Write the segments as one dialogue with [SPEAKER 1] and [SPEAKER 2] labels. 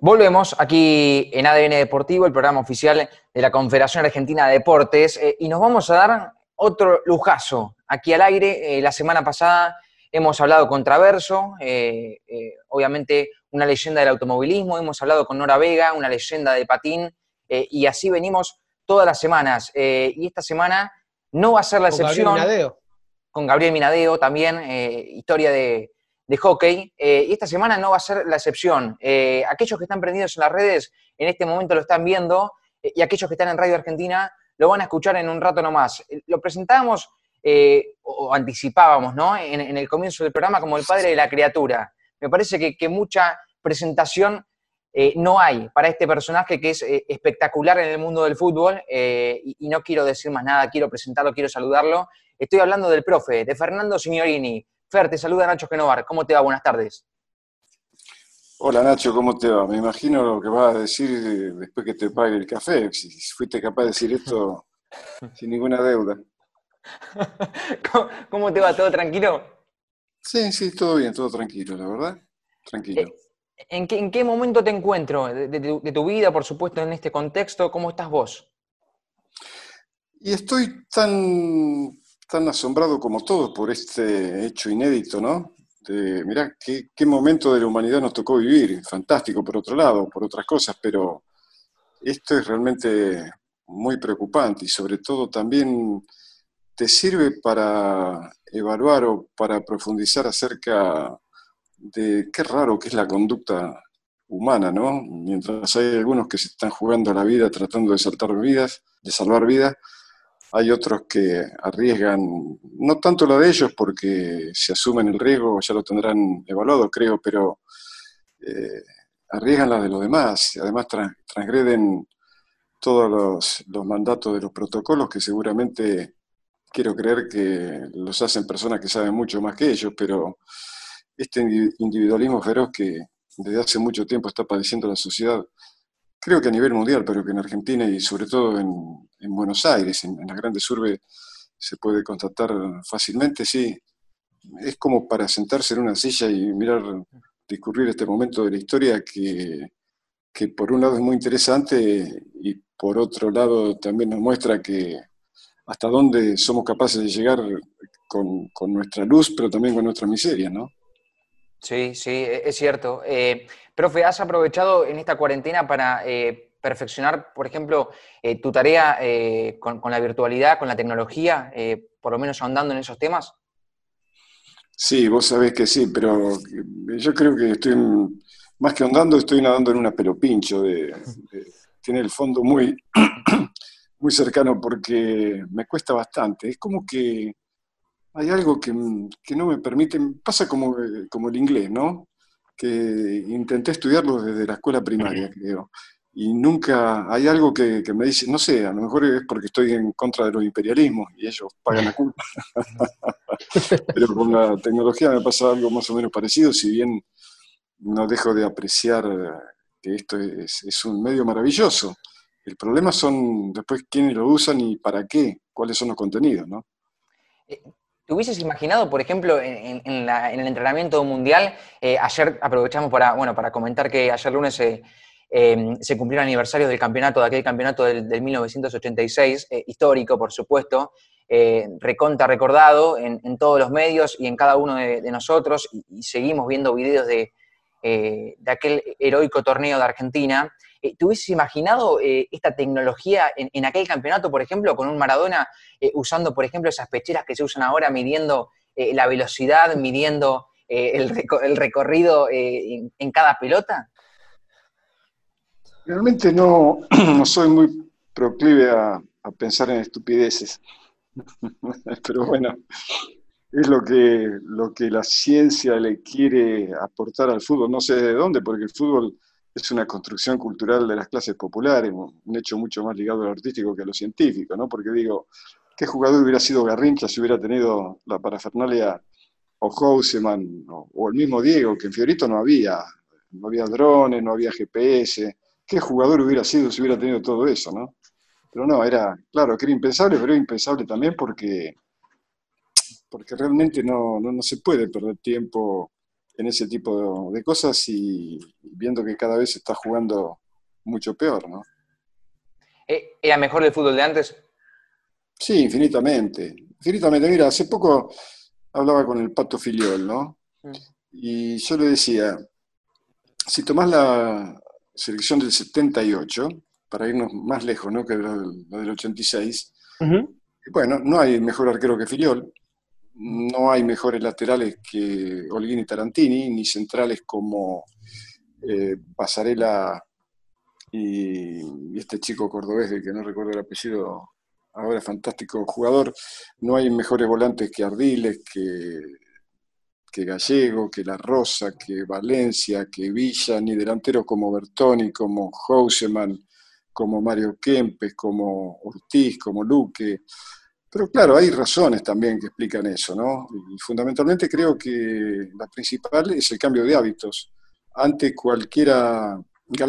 [SPEAKER 1] Volvemos aquí en ADN Deportivo, el programa oficial de la Confederación Argentina de Deportes, eh, y nos vamos a dar otro lujazo aquí al aire. Eh, la semana pasada hemos hablado con Traverso, eh, obviamente una leyenda del automovilismo, hemos hablado con Nora Vega, una leyenda de patín, y así venimos todas las semanas. y esta semana no va a ser la excepción. Con Gabriel Minadeo. Con Gabriel Minadeo también, historia de, de hockey. Eh, y esta semana no va a ser la excepción. Eh, aquellos que están prendidos en las redes en este momento lo están viendo eh, y aquellos que están en Radio Argentina lo van a escuchar en un rato nomás. Lo presentábamos o anticipábamos ¿no? En, el comienzo del programa como el padre de la criatura. Me parece que, mucha presentación no hay para este personaje que es espectacular en el mundo del fútbol y, y no quiero decir más nada, quiero presentarlo, quiero saludarlo. Estoy hablando del profe, de Fernando Signorini. Fer, te saluda Nacho Genovar. ¿Cómo te va? Buenas tardes.
[SPEAKER 2] Hola Nacho, ¿cómo te va? Me imagino lo que vas a decir después que te pague el café, si fuiste capaz de decir esto sin ninguna deuda.
[SPEAKER 1] ¿Cómo te va? ¿Todo tranquilo?
[SPEAKER 2] Sí, sí, todo bien, todo tranquilo, la verdad. Tranquilo. Eh,
[SPEAKER 1] ¿En qué, momento te encuentro de, tu, vida, por supuesto, en este contexto? ¿Cómo estás vos?
[SPEAKER 2] Y estoy tan tan asombrado como todos por este hecho inédito, ¿no? De, mirá, qué, qué, momento de la humanidad nos tocó vivir, fantástico por otro lado, por otras cosas, pero esto es realmente muy preocupante y sobre todo también te sirve para evaluar o para profundizar acerca de qué raro que es la conducta humana, ¿no? Mientras hay algunos que se están jugando la vida tratando de saltar vidas, de salvar vidas, hay otros que arriesgan, no tanto la de ellos porque se asumen el riesgo, ya lo tendrán evaluado, creo, pero eh, arriesgan la de los demás. Además, transgreden todos los, mandatos de los protocolos que seguramente quiero creer que los hacen personas que saben mucho más que ellos, pero este individualismo feroz que desde hace mucho tiempo está padeciendo la sociedad creo que a nivel mundial, pero que en Argentina y sobre todo en, Buenos Aires, en, las grandes urbes, se puede constatar fácilmente, sí. Es como para sentarse en una silla y mirar, discurrir este momento de la historia que, que por un lado es muy interesante y por otro lado también nos muestra que hasta dónde somos capaces de llegar con, con nuestra luz, pero también con nuestra miseria, ¿no?
[SPEAKER 1] Sí, sí, e-, es cierto. Eh, profe, ¿has aprovechado en esta cuarentena para eh, perfeccionar, por ejemplo, eh, tu tarea con, la virtualidad, con la tecnología, por lo menos ahondando en esos temas?
[SPEAKER 2] Sí, vos sabés que sí, pero yo creo que estoy, más que ahondando, estoy nadando en una pelopincho. De, tiene el fondo muy, muy cercano porque me cuesta bastante. Es como que hay algo que, no me permite, pasa como, eh, como el inglés, ¿no? Que intenté estudiarlo desde la escuela primaria, creo. Y nunca hay algo que, me dice, no sé, a lo mejor es porque estoy en contra de los imperialismos y ellos pagan la culpa. Pero con la tecnología me pasa algo más o menos parecido, si bien no dejo de apreciar que esto es, es un medio maravilloso. El problema son después quiénes lo usan y para qué, cuáles son los contenidos, ¿no?
[SPEAKER 1] Eh, ¿Te hubieses imaginado, por ejemplo, en, el entrenamiento mundial, eh, ayer aprovechamos para, bueno, para comentar que ayer lunes em, se cumplió el aniversario del campeonato, de aquel campeonato del, 1986, eh, histórico, por supuesto, eh, reconta recordado en, todos los medios y en cada uno de, nosotros, y, seguimos viendo videos de, de aquel heroico torneo de Argentina. Eh, ¿Te hubieses imaginado eh, esta tecnología en, aquel campeonato, por ejemplo, con un Maradona eh, usando, por ejemplo, esas pecheras que se usan ahora midiendo la velocidad, midiendo el, recorrido en, cada pelota?
[SPEAKER 2] Realmente no, soy muy proclive a, pensar en estupideces. Pero bueno, es lo que, lo que la ciencia le quiere aportar al fútbol. No sé de dónde, porque el fútbol es una construcción cultural de las clases populares, un hecho mucho más ligado al artístico que a lo científico, ¿no? Porque digo, ¿qué jugador hubiera sido Garrincha si hubiera tenido la parafernalia o Houseman o, el mismo Diego, que en Fiorito no había, no había drones, no había GPS? ¿Qué jugador hubiera sido si hubiera tenido todo eso, no? Pero no, era, claro, que era impensable, pero era impensable también porque, porque realmente no, no, no se puede perder tiempo en ese tipo de, cosas y viendo que cada vez está jugando mucho peor, ¿no?
[SPEAKER 1] Eh, ¿Era mejor el fútbol de antes?
[SPEAKER 2] Sí, infinitamente. Infinitamente. Mira, hace poco hablaba con el Pato Filiol, ¿no? Mm. Y yo le decía, si tomás la selección del 78, para irnos más lejos, ¿no? Que la, del 86, bueno, no hay mejor arquero que Filiol, no hay mejores laterales que Holguín y Tarantini, ni centrales como eh, Pasarela y, este chico cordobés, de que no recuerdo el apellido, ahora fantástico jugador. No hay mejores volantes que Ardiles, que, que Gallego, que La Rosa, que Valencia, que Villa, ni delanteros como Bertoni, como Houseman, como Mario Kempes, como Ortiz, como Luque. Pero claro, hay razones también que explican eso, ¿no? Y fundamentalmente creo que la principal es el cambio de hábitos. Antes cualquiera,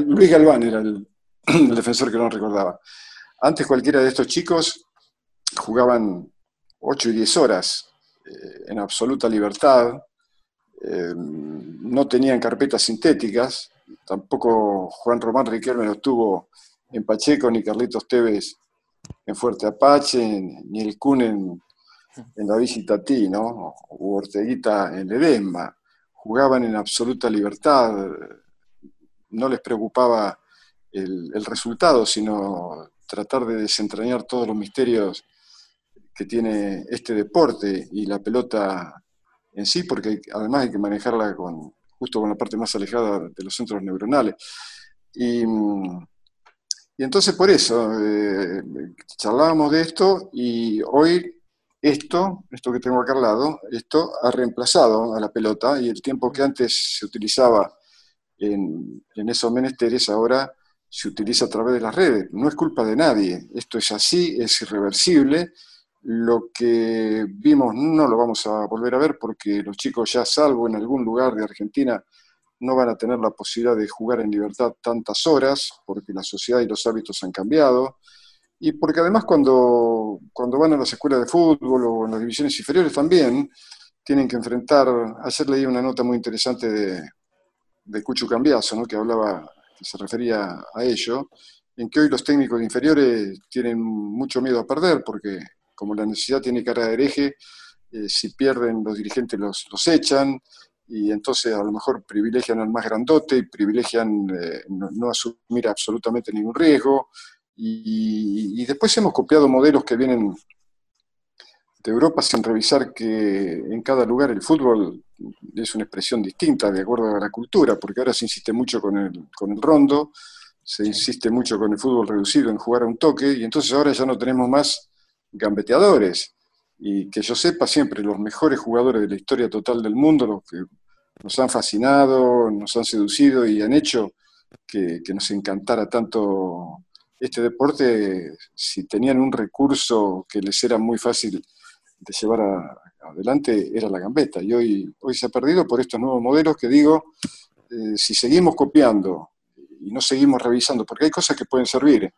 [SPEAKER 2] Luis Galván era el, defensor que no recordaba. Antes cualquiera de estos chicos jugaban 8 y 10 horas eh, en absoluta libertad, eh, no tenían carpetas sintéticas, tampoco Juan Román Riquelme lo tuvo en Pacheco ni Carlitos Tevez en Fuerte Apache, ni el Kun en, la visita a ti, ¿no? O Orteguita en Ledesma. Jugaban en absoluta libertad, no les preocupaba el, resultado, sino tratar de desentrañar todos los misterios que tiene este deporte y la pelota en sí, porque además hay que manejarla con, justo con la parte más alejada de los centros neuronales. Y, y entonces por eso eh, charlábamos de esto y hoy esto, esto que tengo acá al lado, esto ha reemplazado a la pelota y el tiempo que antes se utilizaba en, esos menesteres ahora se utiliza a través de las redes. No es culpa de nadie, esto es así, es irreversible. Lo que vimos no lo vamos a volver a ver porque los chicos ya salvo en algún lugar de Argentina no van a tener la posibilidad de jugar en libertad tantas horas, porque la sociedad y los hábitos han cambiado, y porque además cuando, cuando van a las escuelas de fútbol o en las divisiones inferiores también tienen que enfrentar, ayer leí una nota muy interesante de, de Cucho Cambiazo, ¿no? que hablaba, que se refería a ello, en que hoy los técnicos inferiores tienen mucho miedo a perder, porque como la necesidad tiene cara de hereje, si pierden los dirigentes los, los echan, y entonces a lo mejor privilegian al más grandote y privilegian eh, no, asumir absolutamente ningún riesgo. Y, después hemos copiado modelos que vienen de Europa sin revisar que en cada lugar el fútbol es una expresión distinta de acuerdo a la cultura, porque ahora se insiste mucho con el, con el rondo, se insiste mucho con el fútbol reducido en jugar a un toque, y entonces ahora ya no tenemos más gambeteadores y que yo sepa siempre los mejores jugadores de la historia total del mundo, los que nos han fascinado, nos han seducido y han hecho que, nos encantara tanto este deporte, si tenían un recurso que les era muy fácil de llevar adelante, era la gambeta. Y hoy, hoy se ha perdido por estos nuevos modelos que digo, eh, si seguimos copiando y no seguimos revisando, porque hay cosas que pueden servir,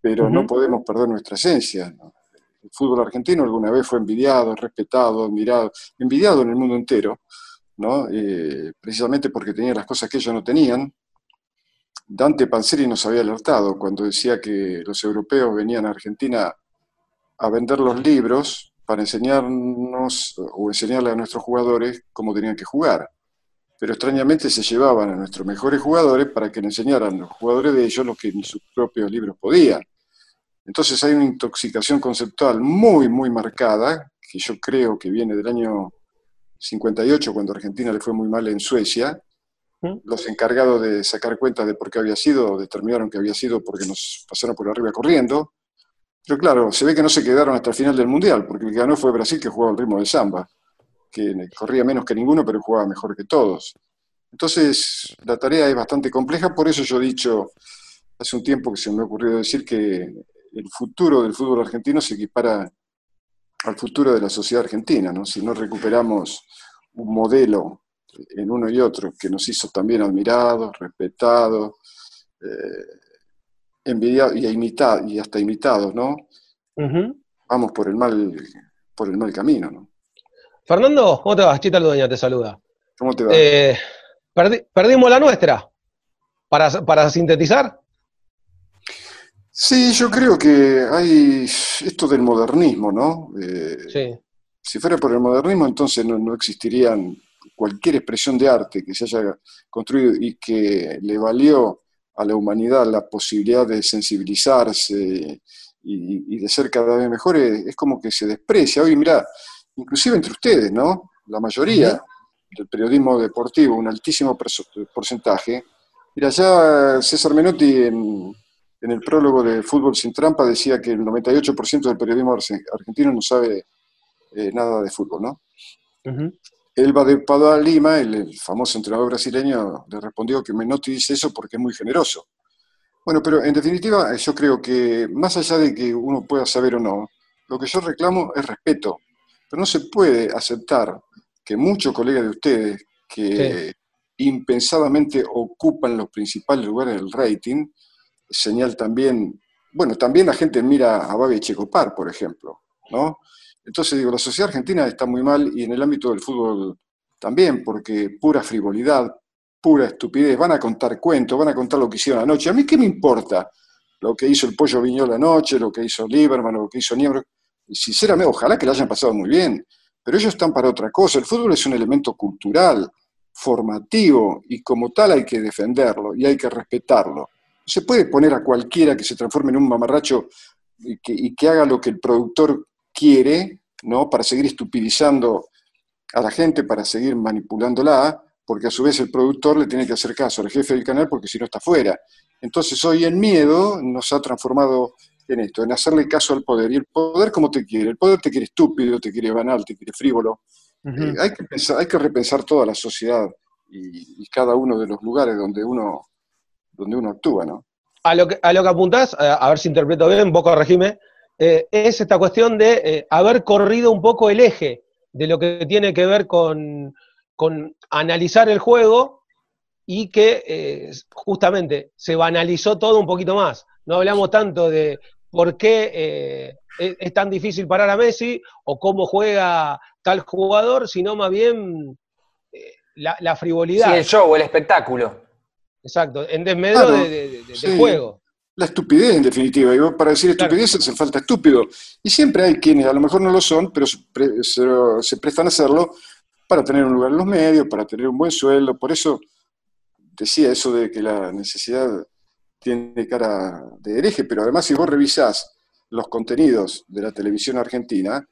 [SPEAKER 2] pero no podemos perder nuestra esencia. El fútbol argentino alguna vez fue envidiado, respetado, admirado, envidiado en el mundo entero, ¿no? Eh, precisamente porque tenía las cosas que ellos no tenían. Dante Panzeri nos había alertado cuando decía que los europeos venían a Argentina a vender los libros para enseñarnos o enseñarle a nuestros jugadores cómo tenían que jugar. Pero extrañamente se llevaban a nuestros mejores jugadores para que le enseñaran a los jugadores de ellos lo que ni sus propios libros podían. Entonces hay una intoxicación conceptual muy, muy marcada, que yo creo que viene del año 58, cuando Argentina le fue muy mal en Suecia. Los encargados de sacar cuenta de por qué había sido, determinaron que había sido porque nos pasaron por arriba corriendo. Pero claro, se ve que no se quedaron hasta el final del Mundial, porque el que ganó fue Brasil, que jugaba al ritmo de samba, que corría menos que ninguno, pero jugaba mejor que todos. Entonces, la tarea es bastante compleja, por eso yo he dicho hace un tiempo que se me ha ocurrido decir que el futuro del fútbol argentino se equipara al futuro de la sociedad argentina, ¿no? Si no recuperamos un modelo en uno y otro que nos hizo también admirados, respetados, eh, envidiados y, imitado, y hasta imitados, ¿no? Vamos por el mal, por el mal camino, ¿no?
[SPEAKER 3] Fernando, ¿cómo te vas? Chita Ludeña te saluda.
[SPEAKER 2] ¿Cómo te va?
[SPEAKER 3] Eh, perdimos la nuestra. para, sintetizar.
[SPEAKER 2] Sí, yo creo que hay esto del modernismo, ¿no? Eh, sí. Si fuera por el modernismo, entonces no, no, existirían cualquier expresión de arte que se haya construido y que le valió a la humanidad la posibilidad de sensibilizarse y, de ser cada vez mejores, es como que se desprecia. Hoy, mira, inclusive entre ustedes, ¿no? La mayoría del periodismo deportivo, un altísimo porcentaje. Mira, ya César Menotti en, el prólogo de Fútbol sin Trampa decía que el 98% del periodismo argentino no sabe eh, nada de fútbol, ¿no? Elba de Padua Lima, el, famoso entrenador brasileño, le respondió que Menotti dice eso porque es muy generoso. Bueno, pero en definitiva yo creo que más allá de que uno pueda saber o no, lo que yo reclamo es respeto. Pero no se puede aceptar que muchos colegas de ustedes que impensadamente ocupan los principales lugares del rating, señal también, bueno, también la gente mira a Babi Checopar, por ejemplo, ¿no? Entonces digo, la sociedad argentina está muy mal y en el ámbito del fútbol también, porque pura frivolidad, pura estupidez, van a contar cuentos, van a contar lo que hicieron anoche. A mí qué me importa lo que hizo el Pollo Viñola anoche, lo que hizo Lieberman, lo que hizo Niebro. Sinceramente, ojalá que lo hayan pasado muy bien, pero ellos están para otra cosa. El fútbol es un elemento cultural, formativo, y como tal hay que defenderlo y hay que respetarlo. Se puede poner a cualquiera que se transforme en un mamarracho y que, y que haga lo que el productor quiere, ¿no? Para seguir estupidizando a la gente, para seguir manipulándola, porque a su vez el productor le tiene que hacer caso al jefe del canal porque si no está fuera. Entonces hoy el miedo nos ha transformado en esto, en hacerle caso al poder. Y el poder como te quiere, el poder te quiere estúpido, te quiere banal, te quiere frívolo. Eh, hay, que hay que repensar toda la sociedad y, cada uno de los lugares donde uno, donde uno actúa, ¿no?
[SPEAKER 3] A lo que, a lo que apuntás, a ver si interpreto bien, vos corregime, eh, es esta cuestión de eh, haber corrido un poco el eje de lo que tiene que ver con, con analizar el juego y que eh, justamente se banalizó todo un poquito más. No hablamos tanto de por qué eh, es, tan difícil parar a Messi o cómo juega tal jugador, sino más bien eh, la, frivolidad.
[SPEAKER 1] Sí, el show, el espectáculo.
[SPEAKER 3] Exacto, en desmedro del juego.
[SPEAKER 2] La estupidez, en definitiva. Y para decir estupidez hace falta estúpido. Y siempre hay quienes, a lo mejor no lo son, pero se prestan a hacerlo para tener un lugar en los medios, para tener un buen sueldo. Por eso decía eso de que la necesidad tiene cara de hereje, pero además si vos revisás los contenidos de la televisión argentina,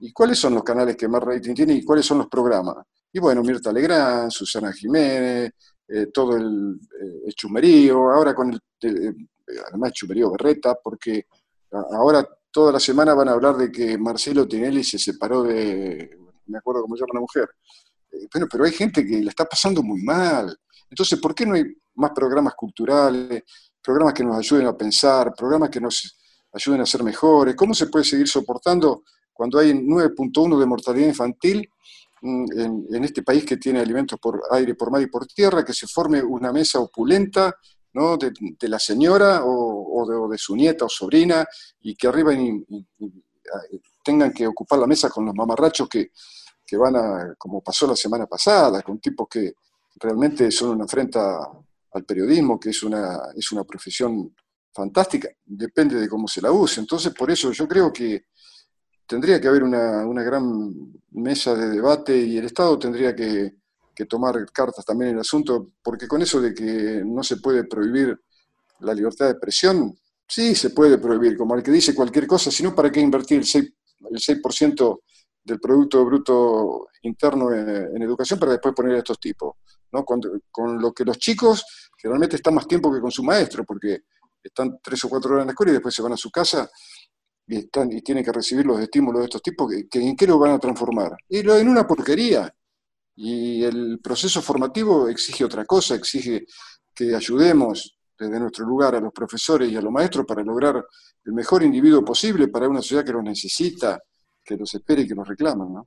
[SPEAKER 2] ¿y cuáles son los canales que más rating tienen y cuáles son los programas? Y bueno, Mirta Legrand, Susana Jiménez, eh, todo el, eh, chumerío, ahora con el, eh, además chumerío Berreta, porque ahora toda la semana van a hablar de que Marcelo Tinelli se separó de me acuerdo cómo se llama la mujer. Eh, bueno, pero hay gente que la está pasando muy mal. Entonces, ¿por qué no hay más programas culturales, programas que nos ayuden a pensar, programas que nos ayuden a ser mejores? ¿Cómo se puede seguir soportando cuando hay 9.1 de mortalidad infantil mm, en, este país que tiene alimentos por aire, por mar y por tierra, que se forme una mesa opulenta ¿no? de, la señora o, de, su nieta o sobrina y que arriba tengan que ocupar la mesa con los mamarrachos que, que van a, como pasó la semana pasada, con tipos que realmente son una afrenta al periodismo, que es una, es una profesión fantástica, depende de cómo se la use. Entonces, por eso yo creo que tendría que haber una, gran mesa de debate y el Estado tendría que, tomar cartas también en el asunto, porque con eso de que no se puede prohibir la libertad de expresión, sí se puede prohibir, como el que dice cualquier cosa, sino para qué invertir el 6%, el 6% del Producto Bruto Interno en, educación para después poner a estos tipos. ¿no? Con, lo que los chicos generalmente están más tiempo que con su maestro, porque están tres o cuatro horas en la escuela y después se van a su casa y, están, y tienen que recibir los estímulos de estos tipos, que, ¿en qué lo van a transformar? Y lo, en una porquería. Y el proceso formativo exige otra cosa, exige que ayudemos desde nuestro lugar a los profesores y a los maestros para lograr el mejor individuo posible para una sociedad que los necesita, que los espere y que los reclama. ¿no?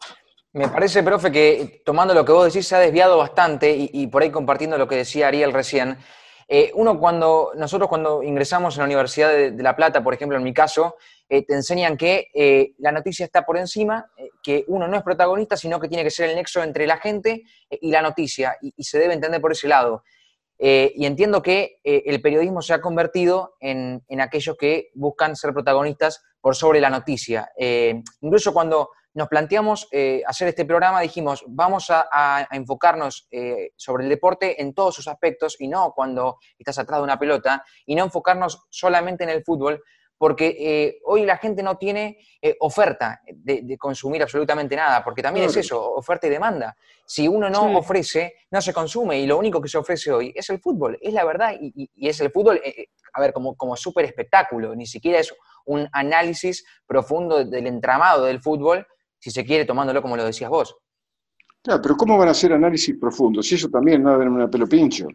[SPEAKER 1] Me parece, profe, que tomando lo que vos decís se ha desviado bastante y, por ahí compartiendo lo que decía Ariel recién. Eh, uno cuando, nosotros cuando ingresamos en la Universidad de, La Plata, por ejemplo, en mi caso, eh, te enseñan que eh, la noticia está por encima, que uno no es protagonista, sino que tiene que ser el nexo entre la gente y la noticia, y, se debe entender por ese lado. Y entiendo que el periodismo se ha convertido en, aquellos que buscan ser protagonistas por sobre la noticia. Incluso cuando nos planteamos hacer este programa, dijimos, vamos a, enfocarnos sobre el deporte en todos sus aspectos y no cuando estás atrás de una pelota, y no enfocarnos solamente en el fútbol, porque eh, hoy la gente no tiene eh, oferta de, consumir absolutamente nada, porque también es eso, oferta y demanda. Si uno no ofrece, no se consume, y lo único que se ofrece hoy es el fútbol, es la verdad, y, es el fútbol, eh, a ver, como, como súper espectáculo, ni siquiera es un análisis profundo del entramado del fútbol, si se quiere, tomándolo como lo decías vos.
[SPEAKER 2] Claro, pero ¿cómo van a hacer análisis profundos? Si eso también no en una pelo pincho.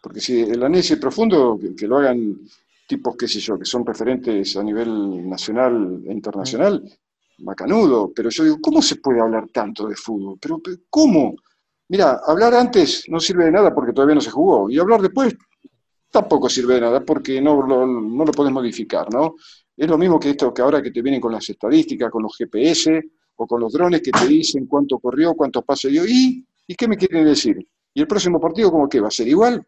[SPEAKER 2] Porque si el análisis profundo, que lo hagan tipos, qué sé yo, que son referentes a nivel nacional e internacional, macanudo, pero yo digo, ¿cómo se puede hablar tanto de fútbol? Pero, ¿cómo? Mira, hablar antes no sirve de nada porque todavía no se jugó, y hablar después tampoco sirve de nada porque no lo, no lo puedes modificar, ¿no? Es lo mismo que esto que ahora que te vienen con las estadísticas, con los GPS con los drones que te dicen cuánto corrió, cuántos pasos dio, ¿y, ¿y qué me quieren decir? ¿Y el próximo partido cómo que va a ser igual?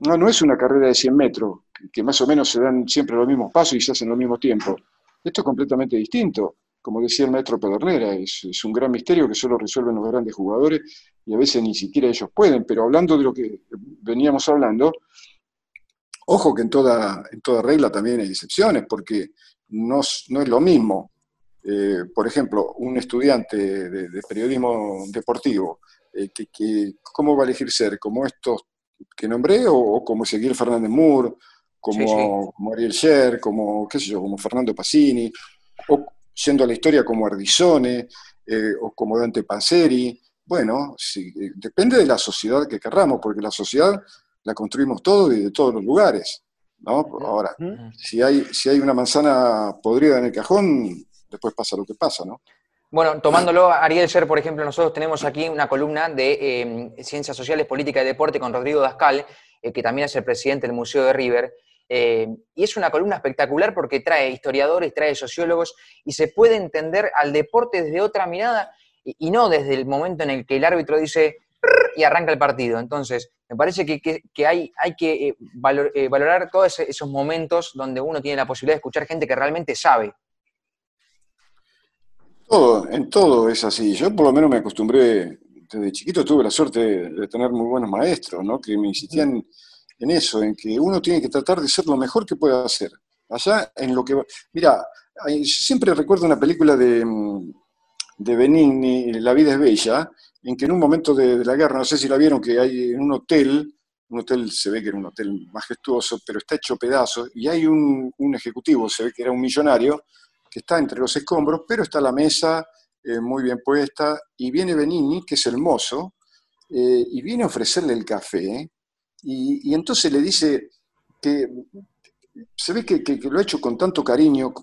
[SPEAKER 2] No, no es una carrera de 100 metros, que más o menos se dan siempre los mismos pasos y se hacen al mismo tiempo. Esto es completamente distinto. Como decía el maestro Pedernera, es, un gran misterio que solo resuelven los grandes jugadores y a veces ni siquiera ellos pueden. Pero hablando de lo que veníamos hablando, ojo que en toda, en toda regla también hay excepciones, porque no, no es lo mismo. Eh, por ejemplo, un estudiante de, periodismo deportivo, eh, que, ¿cómo va a elegir ser? ¿Como estos que nombré o, como Ezequiel Fernández Moore, como, Ariel Sher, como, qué sé yo, como Fernando Passini, o siendo a la historia como Ardizone, eh, o como Dante Panzeri. Bueno, eh, depende de la sociedad que querramos, porque la sociedad la construimos todos y de todos los lugares. ¿no? Ahora, si hay, si hay una manzana podrida en el cajón, después pasa lo que pasa, ¿no?
[SPEAKER 1] Bueno, tomándolo, Ariel Ser, por ejemplo, nosotros tenemos aquí una columna de em, Ciencias Sociales, Política y Deporte con Rodrigo Dascal, eh, que también es el presidente del Museo de River. Em, y es una columna espectacular porque trae historiadores, trae sociólogos y se puede entender al deporte desde otra mirada y, no desde el momento en el que el árbitro dice y arranca el partido. Entonces, me parece que, hay, que eh, eh, valorar todos esos momentos donde uno tiene la posibilidad de escuchar gente que realmente sabe
[SPEAKER 2] todo, en todo es así. Yo por lo menos me acostumbré, desde chiquito tuve la suerte de, tener muy buenos maestros, ¿no? Que me insistían en eso, en que uno tiene que tratar de ser lo mejor que pueda hacer. Allá en lo que... Mira, siempre recuerdo una película de, de Benigni, La vida es bella, en que en un momento de, la guerra, no sé si la vieron, que hay en un hotel, un hotel se ve que era un hotel majestuoso, pero está hecho pedazos, y hay un, un ejecutivo, se ve que era un millonario, que está entre los escombros, pero está la mesa eh, muy bien puesta, y viene Benini, que es el mozo, eh, y viene a ofrecerle el café, y, entonces le dice que se ve que, lo ha hecho con tanto cariño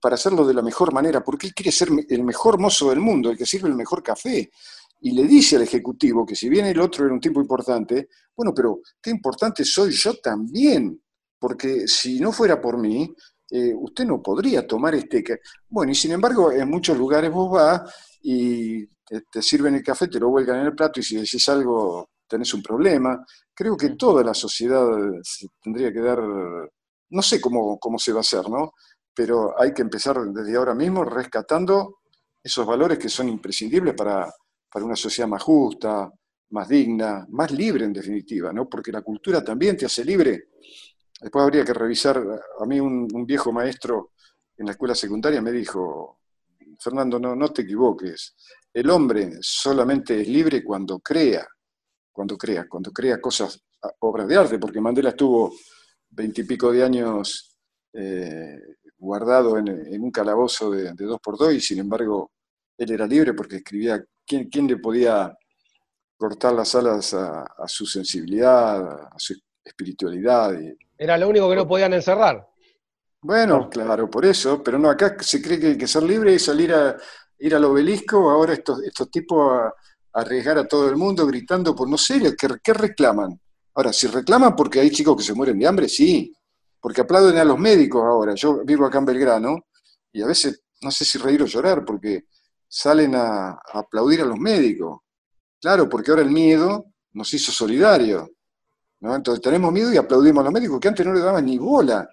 [SPEAKER 2] para hacerlo de la mejor manera, porque él quiere ser el mejor mozo del mundo, el que sirve el mejor café. Y le dice al ejecutivo que si bien el otro era un tipo importante, bueno, pero qué importante soy yo también, porque si no fuera por mí, eh, usted no podría tomar este... Bueno, y sin embargo, en muchos lugares vos vas y te, sirven el café, te lo vuelcan en el plato y si decís algo tenés un problema. Creo que toda la sociedad tendría que dar, no sé cómo, cómo se va a hacer, ¿no? Pero hay que empezar desde ahora mismo rescatando esos valores que son imprescindibles para, para una sociedad más justa, más digna, más libre en definitiva, ¿no? Porque la cultura también te hace libre Después habría que revisar, a mí un, viejo maestro en la escuela secundaria me dijo, Fernando, no, no te equivoques, el hombre solamente es libre cuando crea, cuando crea, cuando crea cosas, obras de arte, porque Mandela estuvo veintipico de años eh, guardado en, un calabozo de, dos por dos y sin embargo él era libre porque escribía, ¿quién, quién le podía cortar las alas a, su sensibilidad, a su espiritualidad?
[SPEAKER 3] Era lo único que no podían encerrar.
[SPEAKER 2] Bueno, claro, por eso, pero no, acá se cree que hay que ser libre y salir a ir al obelisco, ahora estos, estos tipos a, arriesgar a todo el mundo gritando por no sé, ¿qué, ¿qué reclaman? Ahora, si reclaman porque hay chicos que se mueren de hambre, sí, porque aplauden a los médicos ahora. Yo vivo acá en Belgrano y a veces no sé si reír o llorar porque salen a, aplaudir a los médicos. Claro, porque ahora el miedo nos hizo solidarios. Entonces tenemos miedo y aplaudimos a los médicos, que antes no le daban ni bola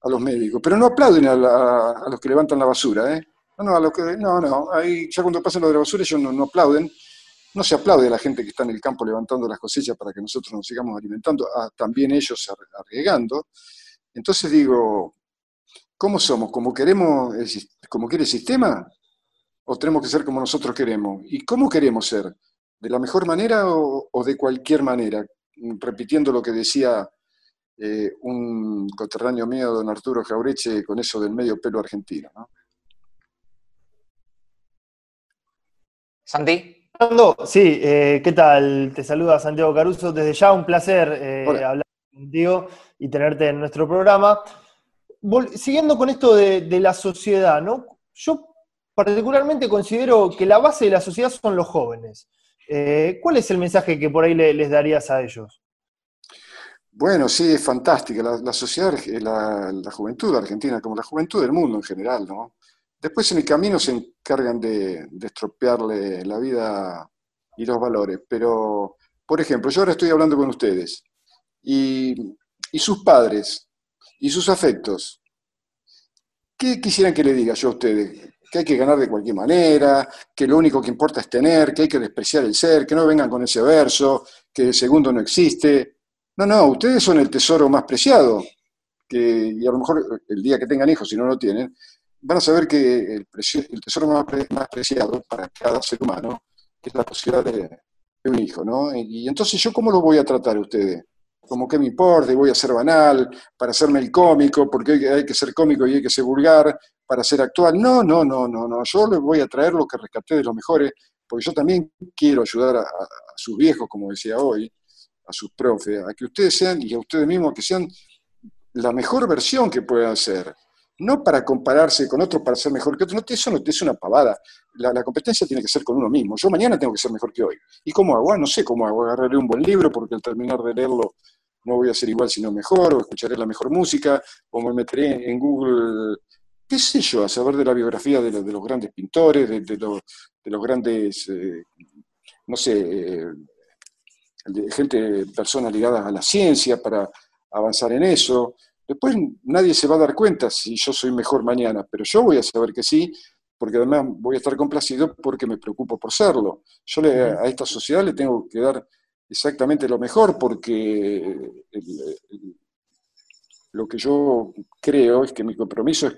[SPEAKER 2] a los médicos, pero no aplauden a, los que levantan la basura, ¿eh? No, no, a los que, no, no, ahí ya cuando pasan lo de la basura ellos no, aplauden, no se aplaude a la gente que está en el campo levantando las cosechas para que nosotros nos sigamos alimentando, también ellos arriesgando. Entonces digo, ¿cómo somos? ¿Como queremos, como quiere el sistema? ¿O tenemos que ser como nosotros queremos? ¿Y cómo queremos ser? ¿De la mejor manera o, de cualquier manera? Repitiendo lo que decía eh, un coterráneo mío, don Arturo Jaureche, con eso del medio pelo argentino. ¿no?
[SPEAKER 1] Santi.
[SPEAKER 4] Sí, eh, ¿qué tal? Te saluda Santiago Caruso. Desde ya un placer eh, hablar contigo y tenerte en nuestro programa. siguiendo con esto de, la sociedad, ¿no? Yo particularmente considero que la base de la sociedad son los jóvenes. Eh, ¿Cuál es el mensaje que por ahí les darías a ellos?
[SPEAKER 2] Bueno, sí, es fantástica. La, sociedad, la, la, juventud argentina, como la juventud del mundo en general, ¿no? Después en el camino se encargan de, estropearle la vida y los valores. Pero, por ejemplo, yo ahora estoy hablando con ustedes y, sus padres y sus afectos. ¿Qué quisieran que le diga yo a ustedes? Que hay que ganar de cualquier manera, que lo único que importa es tener, que hay que despreciar el ser, que no vengan con ese verso, que el segundo no existe. No, no, ustedes son el tesoro más preciado, que, y a lo mejor el día que tengan hijos, si no lo tienen, van a saber que el, tesoro más, preciado para cada ser humano es la posibilidad de, un hijo, ¿no? Y, entonces yo cómo lo voy a tratar a ustedes? Como que me importa y voy a ser banal, para hacerme el cómico, porque hay, que ser cómico y hay que ser vulgar, para ser actual. No, no, no, no, no. Yo les voy a traer lo que rescaté de los mejores, porque yo también quiero ayudar a, sus viejos, como decía hoy, a sus profes, a que ustedes sean, y a ustedes mismos, que sean la mejor versión que puedan ser no para compararse con otros para ser mejor que otros, eso no es una pavada. La, competencia tiene que ser con uno mismo. Yo mañana tengo que ser mejor que hoy. ¿Y cómo hago? Ah, no sé cómo hago. Agarraré un buen libro porque al terminar de leerlo no voy a ser igual sino mejor, o escucharé la mejor música, o me meteré en Google, qué sé yo, a saber de la biografía de, los grandes pintores, de, los grandes, eh, no sé, eh, de gente, personas ligadas a la ciencia para avanzar en eso. Después nadie se va a dar cuenta si yo soy mejor mañana, pero yo voy a saber que sí, porque además voy a estar complacido porque me preocupo por serlo. Yo a esta sociedad le tengo que dar exactamente lo mejor porque lo que yo creo es que mi compromiso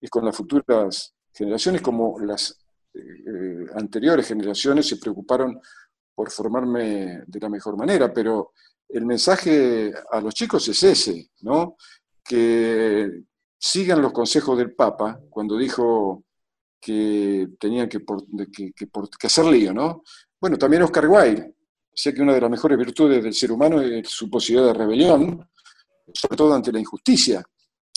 [SPEAKER 2] es, con las futuras generaciones como las eh, anteriores generaciones se preocuparon por formarme de la mejor manera, pero el mensaje a los chicos es ese, ¿no? que sigan los consejos del Papa cuando dijo que tenían que, hacer lío, ¿no? Bueno, también Oscar Wilde, sé que una de las mejores virtudes del ser humano es su posibilidad de rebelión, sobre todo ante la injusticia,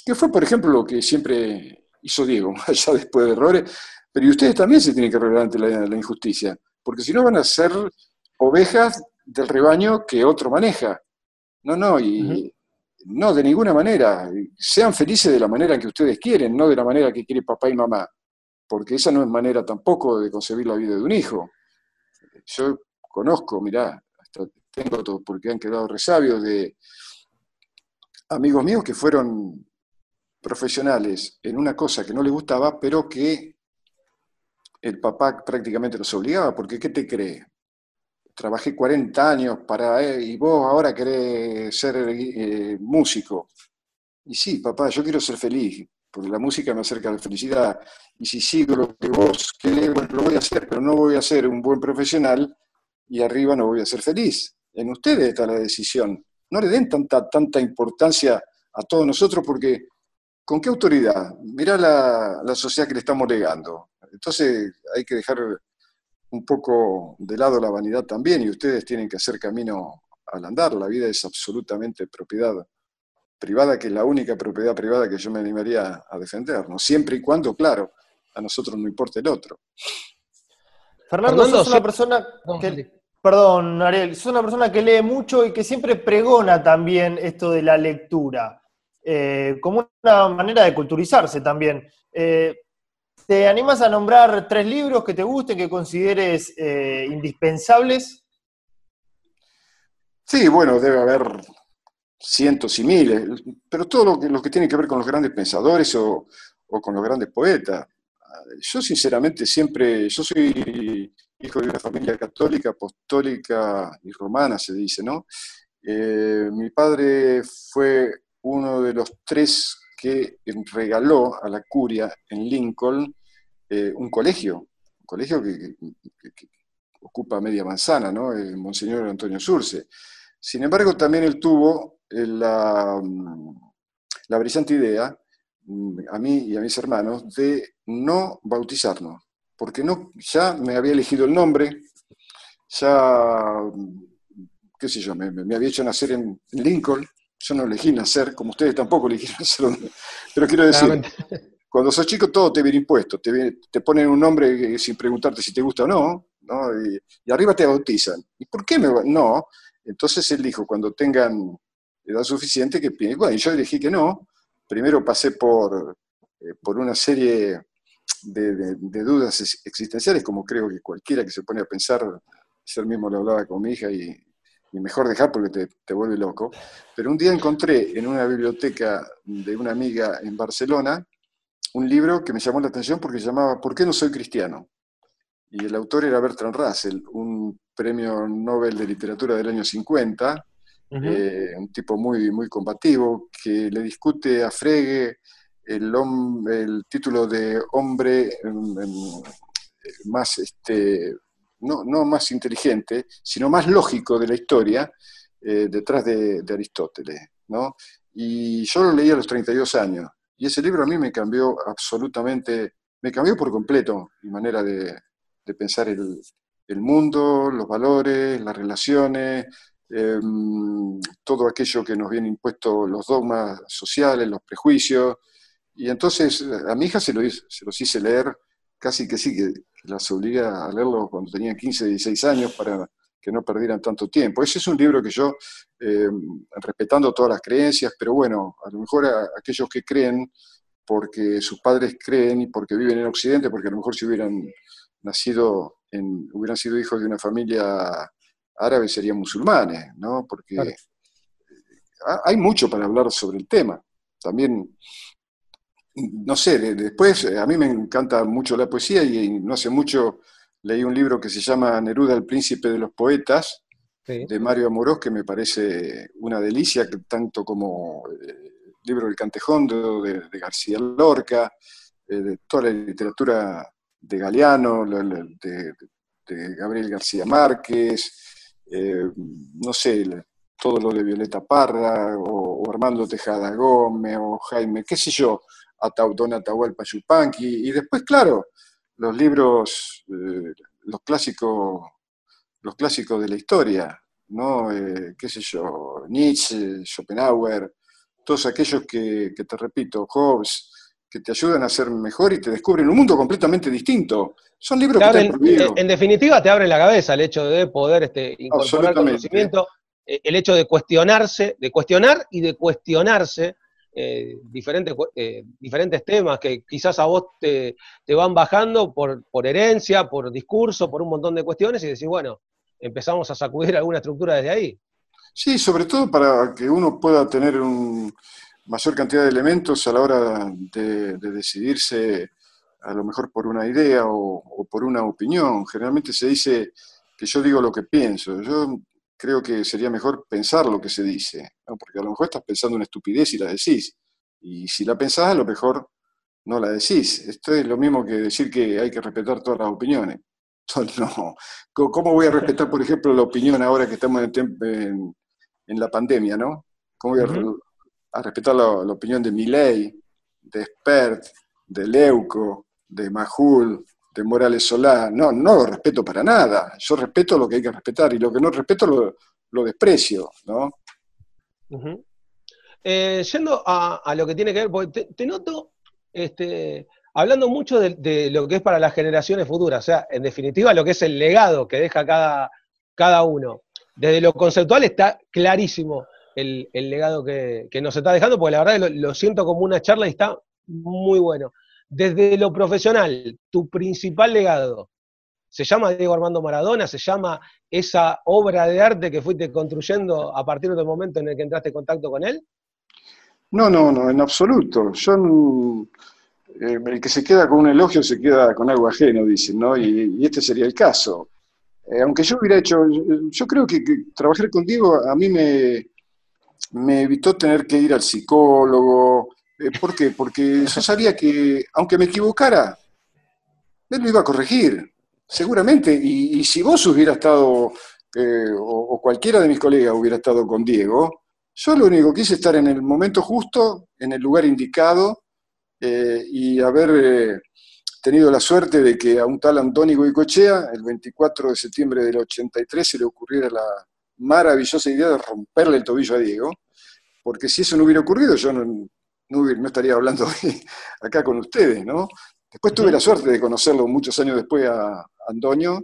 [SPEAKER 2] que fue, por ejemplo, lo que siempre hizo Diego, allá después de errores, pero ustedes también se tienen que rebelar ante la, injusticia, porque si no van a ser ovejas del rebaño que otro maneja. No, no, y, no, de ninguna manera. Sean felices de la manera que ustedes quieren, no de la manera que quiere papá y mamá, porque esa no es manera tampoco de concebir la vida de un hijo. Yo conozco, mirá, hasta tengo todo, porque han quedado resabios de amigos míos que fueron profesionales en una cosa que no les gustaba, pero que el papá prácticamente los obligaba, porque ¿qué te cree? trabajé 40 años para, eh, y vos ahora querés ser eh, músico. Y sí, papá, yo quiero ser feliz, porque la música me acerca a la felicidad. Y si sigo lo que vos querés, lo voy a hacer, pero no voy a ser un buen profesional y arriba no voy a ser feliz. En ustedes está la decisión. No le den tanta, tanta importancia a todos nosotros porque ¿con qué autoridad? Mirá la, la sociedad que le estamos legando. Entonces hay que dejar un poco de lado la vanidad también y ustedes tienen que hacer camino al andar. La vida es absolutamente propiedad privada, que es la única propiedad privada que yo me animaría a defender, ¿no? siempre y cuando, claro, a nosotros no importa el otro.
[SPEAKER 4] Fernando, sos una persona que, perdón, Ariel, sos una persona que lee mucho y que siempre pregona también esto de la lectura, eh, como una manera de culturizarse también. Eh, ¿Te animas a nombrar tres libros que te gusten, que consideres eh, indispensables?
[SPEAKER 2] Sí, bueno, debe haber cientos y miles, pero todo lo que, lo que tiene que ver con los grandes pensadores o, con los grandes poetas. Yo sinceramente siempre, yo soy hijo de una familia católica, apostólica y romana, se dice, ¿no? Eh, mi padre fue uno de los tres que regaló a la curia en Lincoln eh, un colegio, un colegio que, ocupa media manzana, ¿no? El Monseñor Antonio Surce. Sin embargo, también él tuvo eh, la, mm, la brillante idea, mm, a mí y a mis hermanos, de no bautizarnos, porque no, ya me había elegido el nombre, ya, qué sé yo, me, había hecho nacer en Lincoln, yo no elegí nacer, como ustedes tampoco elegieron nacer, pero quiero decir, cuando sos chico todo te viene impuesto, te, te ponen un nombre sin preguntarte si te gusta o no, y, arriba te bautizan. ¿Y por qué me no? Entonces él dijo, cuando tengan edad suficiente, que Bueno, yo dije que no. Primero pasé por, eh, por una serie de, dudas existenciales, como creo que cualquiera que se pone a pensar, yo mismo lo hablaba con mi hija y, mejor dejar porque te, te, vuelve loco. Pero un día encontré en una biblioteca de una amiga en Barcelona un libro que me llamó la atención porque se llamaba ¿Por qué no soy cristiano? y el autor era Bertrand Russell, un premio Nobel de Literatura del año 50, eh, un tipo muy, muy combativo, que le discute a Frege el, el título de hombre em, em, más, este, no, no, más inteligente, sino más lógico de la historia eh, detrás de, Aristóteles. ¿no? Y yo lo leí a los 32 años, y ese libro a mí me cambió absolutamente, me cambió por completo mi manera de, pensar el, mundo, los valores, las relaciones, em, todo aquello que nos viene impuesto, los dogmas sociales, los prejuicios. Y entonces a mi hija se, lo, se los hice leer, casi que sí, que las obliga a leerlo cuando tenían 15, 16 años para que no perdieran tanto tiempo. Ese es un libro que yo, em, respetando todas las creencias, pero bueno, a lo mejor a aquellos que creen, porque sus padres creen y porque viven en Occidente, porque a lo mejor si hubieran nacido en, hubieran sido hijos de una familia árabe serían musulmanes, ¿no? Porque hay mucho para hablar sobre el tema. También, no sé, después a mí me encanta mucho la poesía y no hace mucho leí un libro que se llama Neruda, el príncipe de los poetas, de Mario Amorós, que me parece una delicia, tanto como el eh, libro del Cantejón de, García Lorca, eh, de toda la literatura de Galeano, de, Gabriel García Márquez, eh, no sé, todo lo de Violeta Parra, o, Armando Tejada Gómez, o Jaime, qué sé yo, Don Atahualpa Yupanqui, y después, claro, los libros, eh, los clásicos, los clásicos de la historia, ¿no? Eh, qué sé yo, Nietzsche, Schopenhauer, todos aquellos que, que te repito, Hobbes, que te ayudan a ser mejor y te descubren un mundo completamente distinto. Son libros que te
[SPEAKER 3] en, en, definitiva, te abren la cabeza el hecho de poder este, incorporar conocimiento, eh, el hecho de cuestionarse, de cuestionar y de cuestionarse eh, diferentes, eh, diferentes temas que quizás a vos te, van bajando por, por herencia, por discurso, por un montón de cuestiones y decís, bueno, empezamos a sacudir alguna estructura desde ahí.
[SPEAKER 2] Sí, sobre todo para que uno pueda tener un, mayor cantidad de elementos a la hora de, decidirse a lo mejor por una idea o, por una opinión. Generalmente se dice que yo digo lo que pienso. Creo que sería mejor pensar lo que se dice, porque a lo mejor estás pensando una estupidez y la decís. Y si la pensás, a lo mejor no la decís. Esto es lo mismo que decir que hay que respetar todas las opiniones. No. ¿Cómo voy a respetar, por ejemplo, la opinión ahora que estamos en, en, la pandemia, ¿no? ¿Cómo voy a, a respetar la, opinión de Milley, de Spert, de Leuco, de Majul, de Morales Solá. No, no lo respeto para nada. Yo respeto lo que hay que respetar y lo que no respeto lo, desprecio, ¿no?
[SPEAKER 3] Eh, yendo a, lo que tiene que ver, porque te, noto este, hablando mucho de, lo que es para las generaciones futuras, o sea, en definitiva lo que es el legado que deja cada, cada uno. Desde lo conceptual está clarísimo el, legado que, nos está dejando, porque la verdad lo, lo, siento como una charla y está muy bueno. Desde lo profesional, tu principal legado, ¿Se llama Diego Armando Maradona? ¿Se llama esa obra de arte que fuiste construyendo a partir del momento en el que entraste en contacto con él?
[SPEAKER 2] No, no, no, en absoluto. Yo, eh, el que se queda con un elogio se queda con algo ajeno, dicen, ¿no? Y, este sería el caso. Eh, aunque yo hubiera hecho, yo creo que, trabajar con Diego a mí me, me evitó tener que ir al psicólogo. Eh, ¿Por qué? Porque yo sabía que, aunque me equivocara, él lo iba a corregir, seguramente. Y, si vos hubieras estado, o, cualquiera de mis colegas hubiera estado con Diego, yo lo único que quise estar en el momento justo, en el lugar indicado, eh, y haber eh, tenido la suerte de que a un tal Antonio Goicochea, el 24 de septiembre del 83, se le ocurriera la maravillosa idea de romperle el tobillo a Diego, porque si eso no hubiera ocurrido, yo no, no, estaría hablando acá con ustedes, ¿no? Después tuve la suerte de conocerlo muchos años después a Antonio.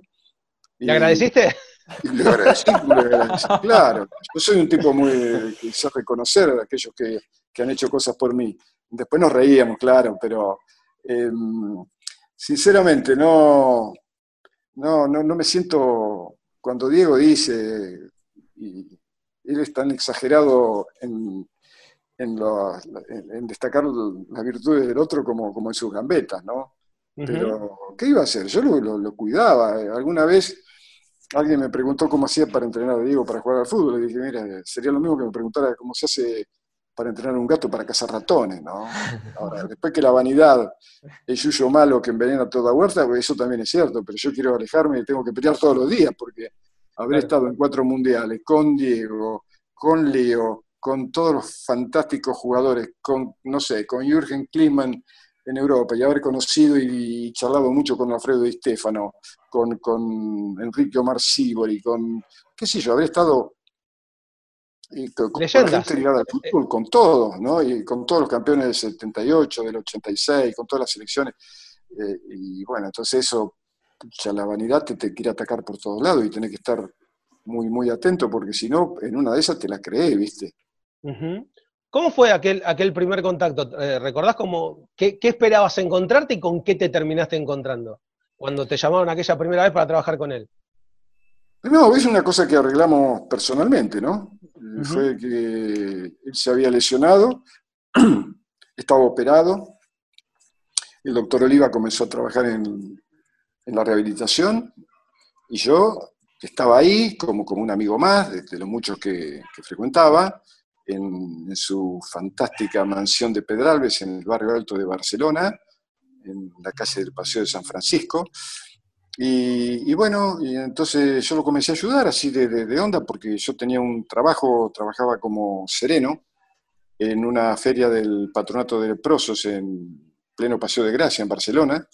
[SPEAKER 3] ¿Le agradeciste?
[SPEAKER 2] le agradecí, claro. Yo soy un tipo muy que sé reconocer a aquellos que, que, han hecho cosas por mí. Después nos reíamos, claro, pero em, sinceramente no, no, no, me siento, cuando Diego dice, y él es tan exagerado en, en, destacar las virtudes del otro como, como en sus gambetas, ¿no? Pero, ¿qué iba a hacer? Yo lo, lo cuidaba. Alguna vez alguien me preguntó cómo hacía para entrenar a Diego para jugar al fútbol. Le dije, mira, sería lo mismo que me preguntara cómo se hace para entrenar a un gato para cazar ratones, ¿no? Ahora, después que la vanidad es yuyo malo que envenena toda huerta, pues eso también es cierto, pero yo quiero alejarme y tengo que pelear todos los días, porque haber estado en cuatro mundiales con Diego, con Leo, con todos los fantásticos jugadores, con, no sé, con Jürgen Kliman, en Europa y haber conocido y charlado mucho con Alfredo Di Stefano, con, con Enrique Omar Sibori, con, qué sé yo, haber estado con, con gente ligada al fútbol, con todos, ¿no? Y con todos los campeones del 78, del 86, con todas las selecciones. Eh, y bueno, entonces eso, ya la vanidad te, te, quiere atacar por todos lados y tenés que estar muy, muy atento, porque si no, en una de esas te la creé, ¿viste?
[SPEAKER 3] ¿Cómo fue aquel, aquel primer contacto? Eh, ¿Recordás cómo, qué, esperabas encontrarte y con qué te terminaste encontrando cuando te llamaron aquella primera vez para trabajar con él?
[SPEAKER 2] No, es una cosa que arreglamos personalmente, ¿no? Fue que él se había lesionado, estaba operado, el doctor Oliva comenzó a trabajar en, la rehabilitación y yo estaba ahí como, como un amigo más de, los muchos que, que frecuentaba en, su fantástica mansión de Pedralbes en el barrio alto de Barcelona, en la calle del Paseo de San Francisco. Y, bueno, y entonces yo lo comencé a ayudar así de, de, onda, porque yo tenía un trabajo, trabajaba como sereno en una feria del patronato de leprosos en pleno Paseo de Gracia, en Barcelona.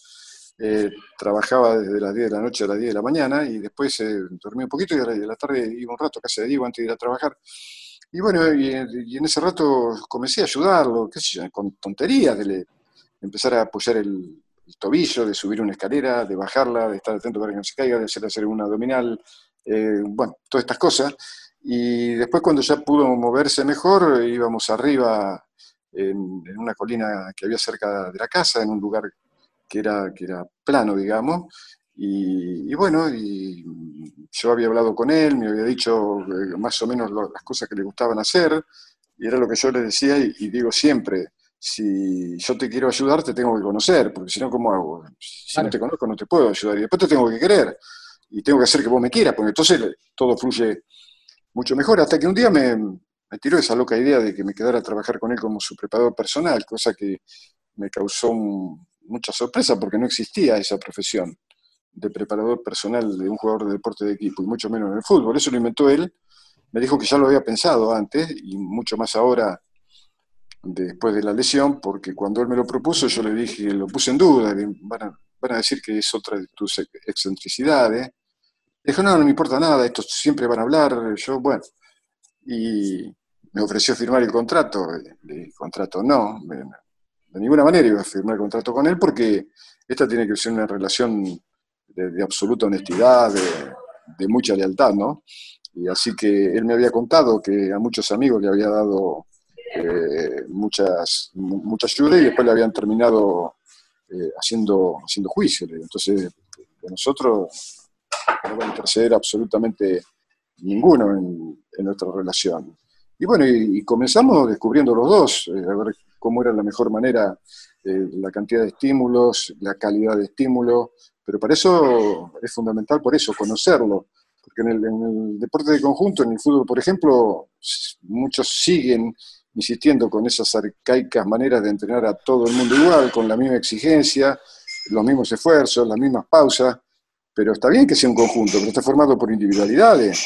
[SPEAKER 2] Eh, trabajaba desde las 10 de la noche a las 10 de la mañana y después eh, dormí un poquito y a la, tarde iba un rato a casa de Diego antes de ir a trabajar. Y bueno, y, en ese rato comencé a ayudarlo, qué sé yo, con tonterías, de, empezar a apoyar el, tobillo, de subir una escalera, de bajarla, de estar atento para que no se caiga, de hacer, hacer una abdominal, eh, bueno, todas estas cosas. Y después cuando ya pudo moverse mejor, íbamos arriba en, una colina que había cerca de la casa, en un lugar que era, que era plano, digamos, y, bueno, y yo había hablado con él, me había dicho eh, más o menos las cosas que le gustaban hacer, y era lo que yo le decía, y, digo siempre, si yo te quiero ayudar, te tengo que conocer, porque si no, ¿cómo hago? Si no te conozco, no te puedo ayudar, y después te tengo que querer, y tengo que hacer que vos me quieras, porque entonces todo fluye mucho mejor, hasta que un día me, me tiró esa loca idea de que me quedara a trabajar con él como su preparador personal, cosa que me causó mucha sorpresa porque no existía esa profesión de preparador personal de un jugador de deporte de equipo, y mucho menos en el fútbol. Eso lo inventó él. Me dijo que ya lo había pensado antes, y mucho más ahora después de la lesión, porque cuando él me lo propuso, yo le dije, lo puse en duda, van a, decir que es otra de tus excentricidades. Dijo, no, no me importa nada, estos siempre van a hablar. Yo, bueno, y me ofreció firmar el contrato. El contrato no, de ninguna manera iba a firmar el contrato con él porque esta tiene que ser una relación de, absoluta honestidad, de, mucha lealtad, ¿no? Y así que él me había contado que a muchos amigos le había dado eh, muchas, mucha ayuda y después le habían terminado eh, haciendo, haciendo juicio. Entonces de nosotros no va a interceder absolutamente ninguno en, nuestra relación. Y bueno, y, comenzamos descubriendo los dos, eh, a ver cómo era la mejor manera, la cantidad de estímulos, la calidad de estímulo, pero para eso es fundamental, por eso, conocerlo. Porque en el, en el deporte de conjunto, en el fútbol, por ejemplo, muchos siguen insistiendo con esas arcaicas maneras de entrenar a todo el mundo igual, con la misma exigencia, los mismos esfuerzos, las mismas pausas, pero está bien que sea un conjunto, pero está formado por individualidades,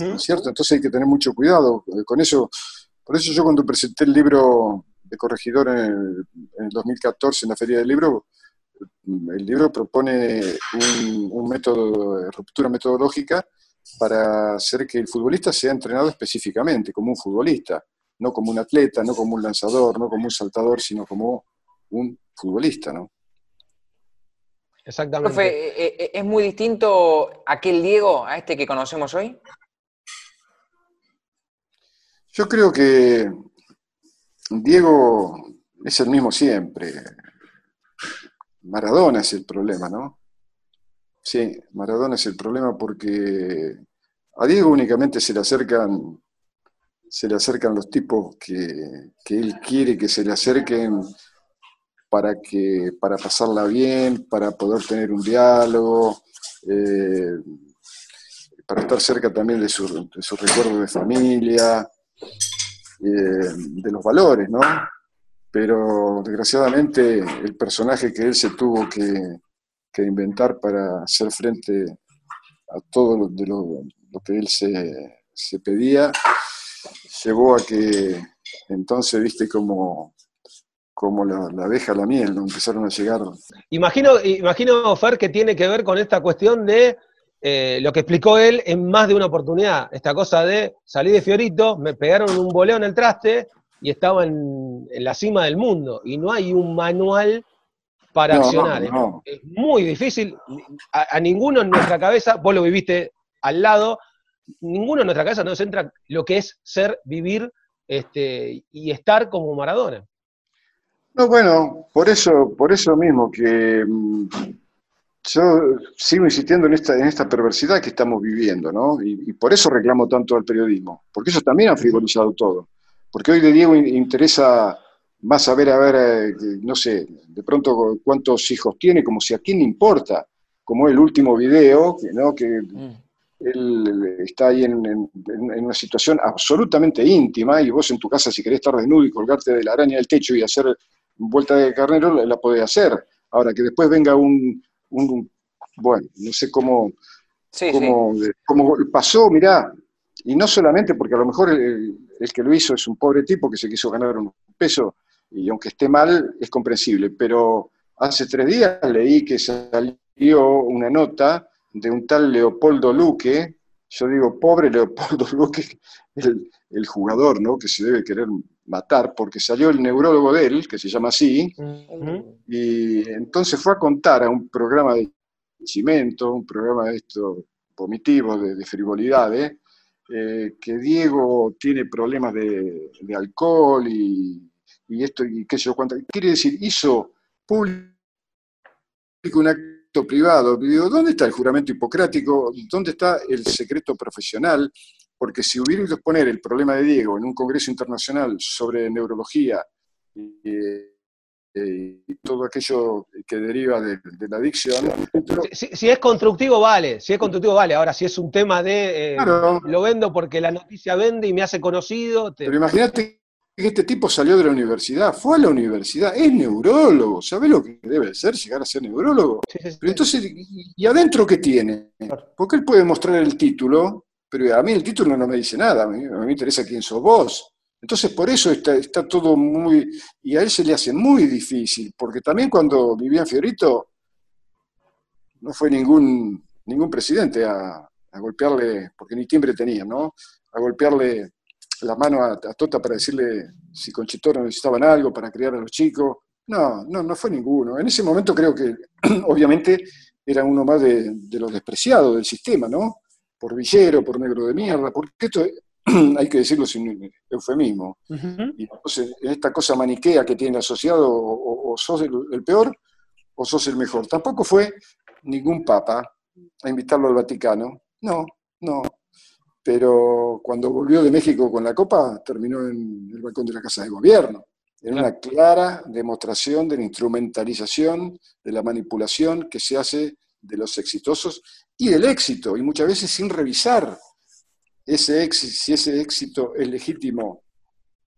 [SPEAKER 2] ¿no es cierto? Entonces hay que tener mucho cuidado eh, con eso. Por eso yo cuando presenté el libro de corregidor en el, en el 2014 en la Feria del Libro, el libro propone un, un, método de ruptura metodológica para hacer que el futbolista sea entrenado específicamente, como un futbolista no como un atleta, no como un lanzador, no como un saltador, sino como un futbolista, ¿no?
[SPEAKER 1] Exactamente. Profe, eh, eh, ¿es muy distinto aquel Diego a este que conocemos hoy?
[SPEAKER 2] Yo creo que Diego es el mismo siempre. Maradona es el problema, ¿no? Sí, Maradona es el problema porque a Diego únicamente se le acercan se le acercan los tipos que, él quiere que se le acerquen para, que, para pasarla bien, para poder tener un diálogo, eh, para estar cerca también de su, de recuerdo de familia, eh, de los valores, ¿no? Pero desgraciadamente el personaje que él se tuvo que, inventar para hacer frente a todo lo, de lo, que él se, se pedía, llevó a que entonces, viste, como, como la, la abeja la miel, ¿no? empezaron a llegar.
[SPEAKER 3] Imagino, imagino, Fer, que tiene que ver con esta cuestión de eh, lo que explicó él en más de una oportunidad. Esta cosa de salir de Fiorito, me pegaron un boleo en el traste y estaba en, la cima del mundo. Y no hay un manual para accionar. Es muy difícil. A, a, ninguno en nuestra cabeza, vos lo viviste al lado, ninguno en nuestra casa nos entra lo que es ser, vivir este, y estar como Maradona.
[SPEAKER 2] No, bueno, por eso, por eso mismo que mm, yo sigo insistiendo en esta, en esta perversidad que estamos viviendo, ¿no? Y, por eso reclamo tanto al periodismo, porque eso también ha frivolizado todo. Porque hoy de Diego interesa más saber, a ver, eh, no sé, de pronto cuántos hijos tiene, como si a quién le importa, como el último video, ¿no? que mm él está ahí en, una situación absolutamente íntima y vos en tu casa si querés estar desnudo y colgarte de la araña del techo y hacer vuelta de carnero, la podés hacer. Ahora, que después venga un, bueno, no sé cómo, cómo, pasó, mirá, y no solamente porque a lo mejor el, que lo hizo es un pobre tipo que se quiso ganar un peso y aunque esté mal es comprensible, pero hace tres días leí que salió una nota de un tal Leopoldo Luque, yo digo, pobre Leopoldo Luque, el, jugador, ¿no? Que se debe querer matar, porque salió el neurólogo de él, que se llama así, y entonces fue a contar a un programa de cimento, un programa de esto vomitivo, de, frivolidades, eh, que Diego tiene problemas de, alcohol y, esto, y qué sé yo cuánto. Quiere decir, hizo público una privado. Digo, ¿dónde está el juramento hipocrático? ¿Dónde está el secreto profesional? Porque si hubiera que poner el problema de Diego en un congreso internacional sobre neurología y, todo aquello que deriva de, la adicción.
[SPEAKER 3] Si, es constructivo, vale. Si es constructivo, vale. Ahora, si es un tema de. Eh, lo vendo porque la noticia vende y me hace conocido.
[SPEAKER 2] Pero imagínate este tipo salió de la universidad, fue a la universidad, es neurólogo, ¿sabe lo que debe ser llegar a ser neurólogo? Pero entonces, ¿y adentro qué tiene? Porque él puede mostrar el título, pero a mí el título no me dice nada, a mí, me interesa quién sos vos. Entonces, por eso está, todo muy. Y a él se le hace muy difícil, porque también cuando vivía en Fiorito, no fue ningún, ningún presidente a, golpearle, porque ni timbre tenía, ¿no? A golpearle la mano a, Tota para decirle si con Chitoro necesitaban algo para criar a los chicos. No, no, no fue ninguno. En ese momento creo que, obviamente, era uno más de, los despreciados del sistema, ¿no? Por villero, por negro de mierda, porque esto hay que decirlo sin eufemismo. Y entonces, esta cosa maniquea que tiene asociado, o, sos el, peor o sos el mejor. Tampoco fue ningún papa a invitarlo al Vaticano. No, no. Pero cuando volvió de México con la copa, terminó en el balcón de la Casa de Gobierno. En una clara demostración de la instrumentalización, de la manipulación que se hace de los exitosos y del éxito, y muchas veces sin revisar ese éxito, si ese éxito es legítimo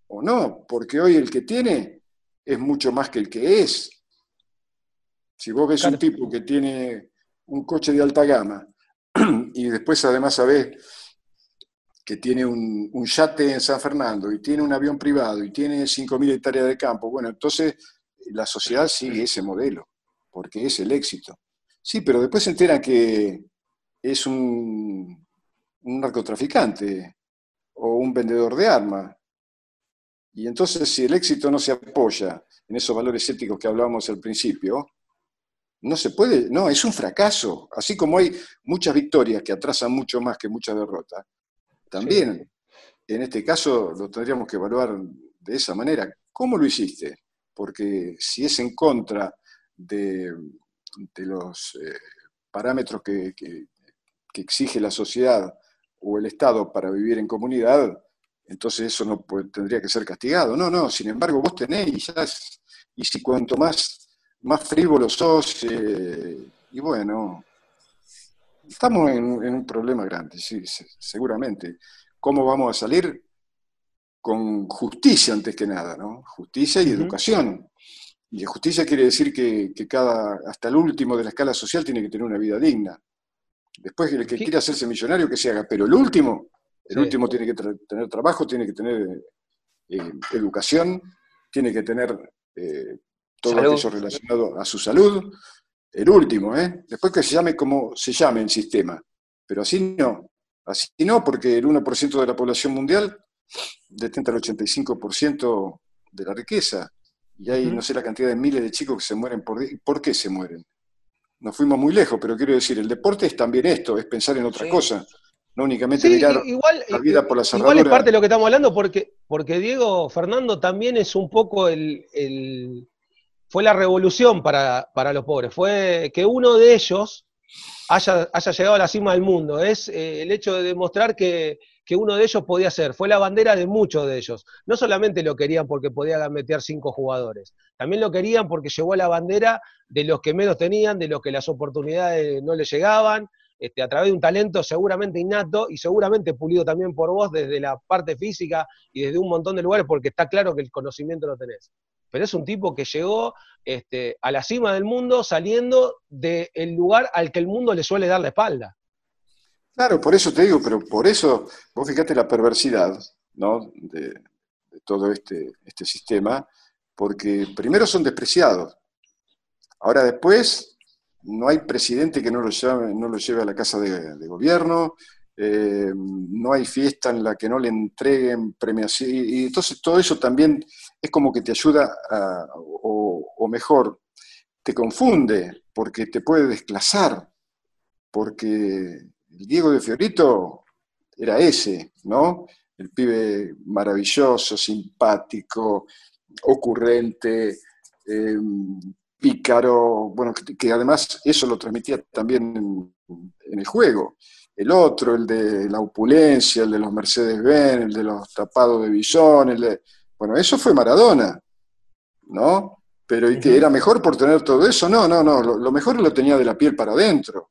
[SPEAKER 2] o no, porque hoy el que tiene es mucho más que el que es. Si vos ves un tipo que tiene un coche de alta gama y después además sabés que tiene un, un, yate en San Fernando y tiene un avión privado y tiene 5.000 hectáreas de campo, bueno, entonces la sociedad sigue ese modelo, porque es el éxito. Sí, pero después se entera que es un, un narcotraficante o un vendedor de armas. Y entonces si el éxito no se apoya en esos valores éticos que hablábamos al principio, no se puede, no, es un fracaso. Así como hay muchas victorias que atrasan mucho más que muchas derrotas, también en este caso lo tendríamos que evaluar de esa manera. ¿Cómo lo hiciste? Porque si es en contra de, de los eh, parámetros que, exige la sociedad o el Estado para vivir en comunidad, entonces eso no tendría que ser castigado. No, no, sin embargo vos tenés y ya y si cuanto más, más frívolo sos, eh, y bueno, estamos en, un problema grande, sí, seguramente. ¿Cómo vamos a salir? Con justicia antes que nada, ¿no? Justicia y educación. Y justicia quiere decir que, cada, hasta el último de la escala social tiene que tener una vida digna. Después el que quiera hacerse millonario que se haga, pero el último, el último tiene que tener trabajo, tiene que tener eh, educación, tiene que tener eh, todo aquello relacionado a su salud. El último, ¿eh? Después que se llame como se llame el sistema. Pero así no. Así no, porque el 1% de la población mundial detenta el 85% de la riqueza. Y hay, no sé, la cantidad de miles de chicos que se mueren por día. ¿Por qué se mueren? Nos fuimos muy lejos, pero quiero decir, el deporte es también esto, es pensar en otra cosa. No únicamente mirar la vida por la cerradura.
[SPEAKER 3] Igual es parte de lo que estamos hablando, porque, porque Diego Fernando también es un poco el, fue la revolución para, los pobres. Fue que uno de ellos haya, haya llegado a la cima del mundo. Es eh, el hecho de demostrar que, que uno de ellos podía ser. Fue la bandera de muchos de ellos. No solamente lo querían porque podía meter cinco jugadores, también lo querían porque llevó la bandera de los que menos tenían, de los que las oportunidades no les llegaban, este, a través de un talento seguramente innato y seguramente pulido también por vos desde la parte física y desde un montón de lugares, porque está claro que el conocimiento lo tenés. Pero es un tipo que llegó este, a la cima del mundo saliendo del lugar al que el mundo le suele dar la espalda.
[SPEAKER 2] Claro, por eso te digo, pero por eso, vos fíjate la perversidad ¿no? de, todo este, este sistema, porque primero son despreciados. Ahora después, no hay presidente que no lo lleve, no lo lleve a la casa de, gobierno, eh, no hay fiesta en la que no le entreguen premiación, y, entonces todo eso también es como que te ayuda, o, o mejor, te confunde, porque te puede desclasar, porque el Diego de Fiorito era ese, ¿no? El pibe maravilloso, simpático, ocurrente, em, pícaro, bueno, que, además eso lo transmitía también en, el juego. El otro, el de la opulencia, el de los Mercedes-Benz, el de los tapados de billón, el de... Bueno, eso fue Maradona, ¿no? Pero ¿y que era mejor por tener todo eso? No, no, no, lo mejor lo tenía de la piel para adentro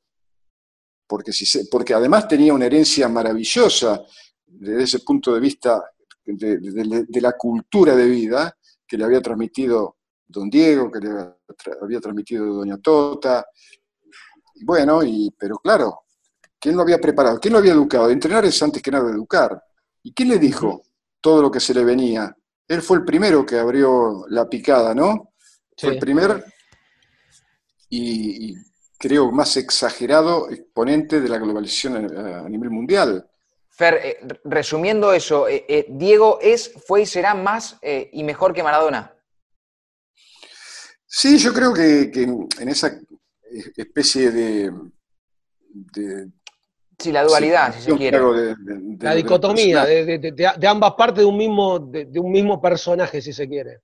[SPEAKER 2] porque, si porque además tenía una herencia maravillosa desde ese punto de vista de, la cultura de vida que le había transmitido don Diego, que le había transmitido doña Tota. Y bueno, y, pero claro, ¿quién lo había preparado? ¿Quién lo había educado? Entrenar es antes que nada educar. ¿Y quién le dijo todo lo que se le venía? Él fue el primero que abrió la picada, ¿no? Fue el primer y, creo, más exagerado exponente de la globalización a, nivel mundial.
[SPEAKER 1] Fer, eh, resumiendo eso, eh, eh, Diego es, fue y será más y mejor que Maradona.
[SPEAKER 2] Sí, yo creo que, en esa especie de,
[SPEAKER 1] sí, la dualidad, si se quiere.
[SPEAKER 3] la dicotomía de, ambas partes de un mismo, de, un mismo personaje, si se quiere.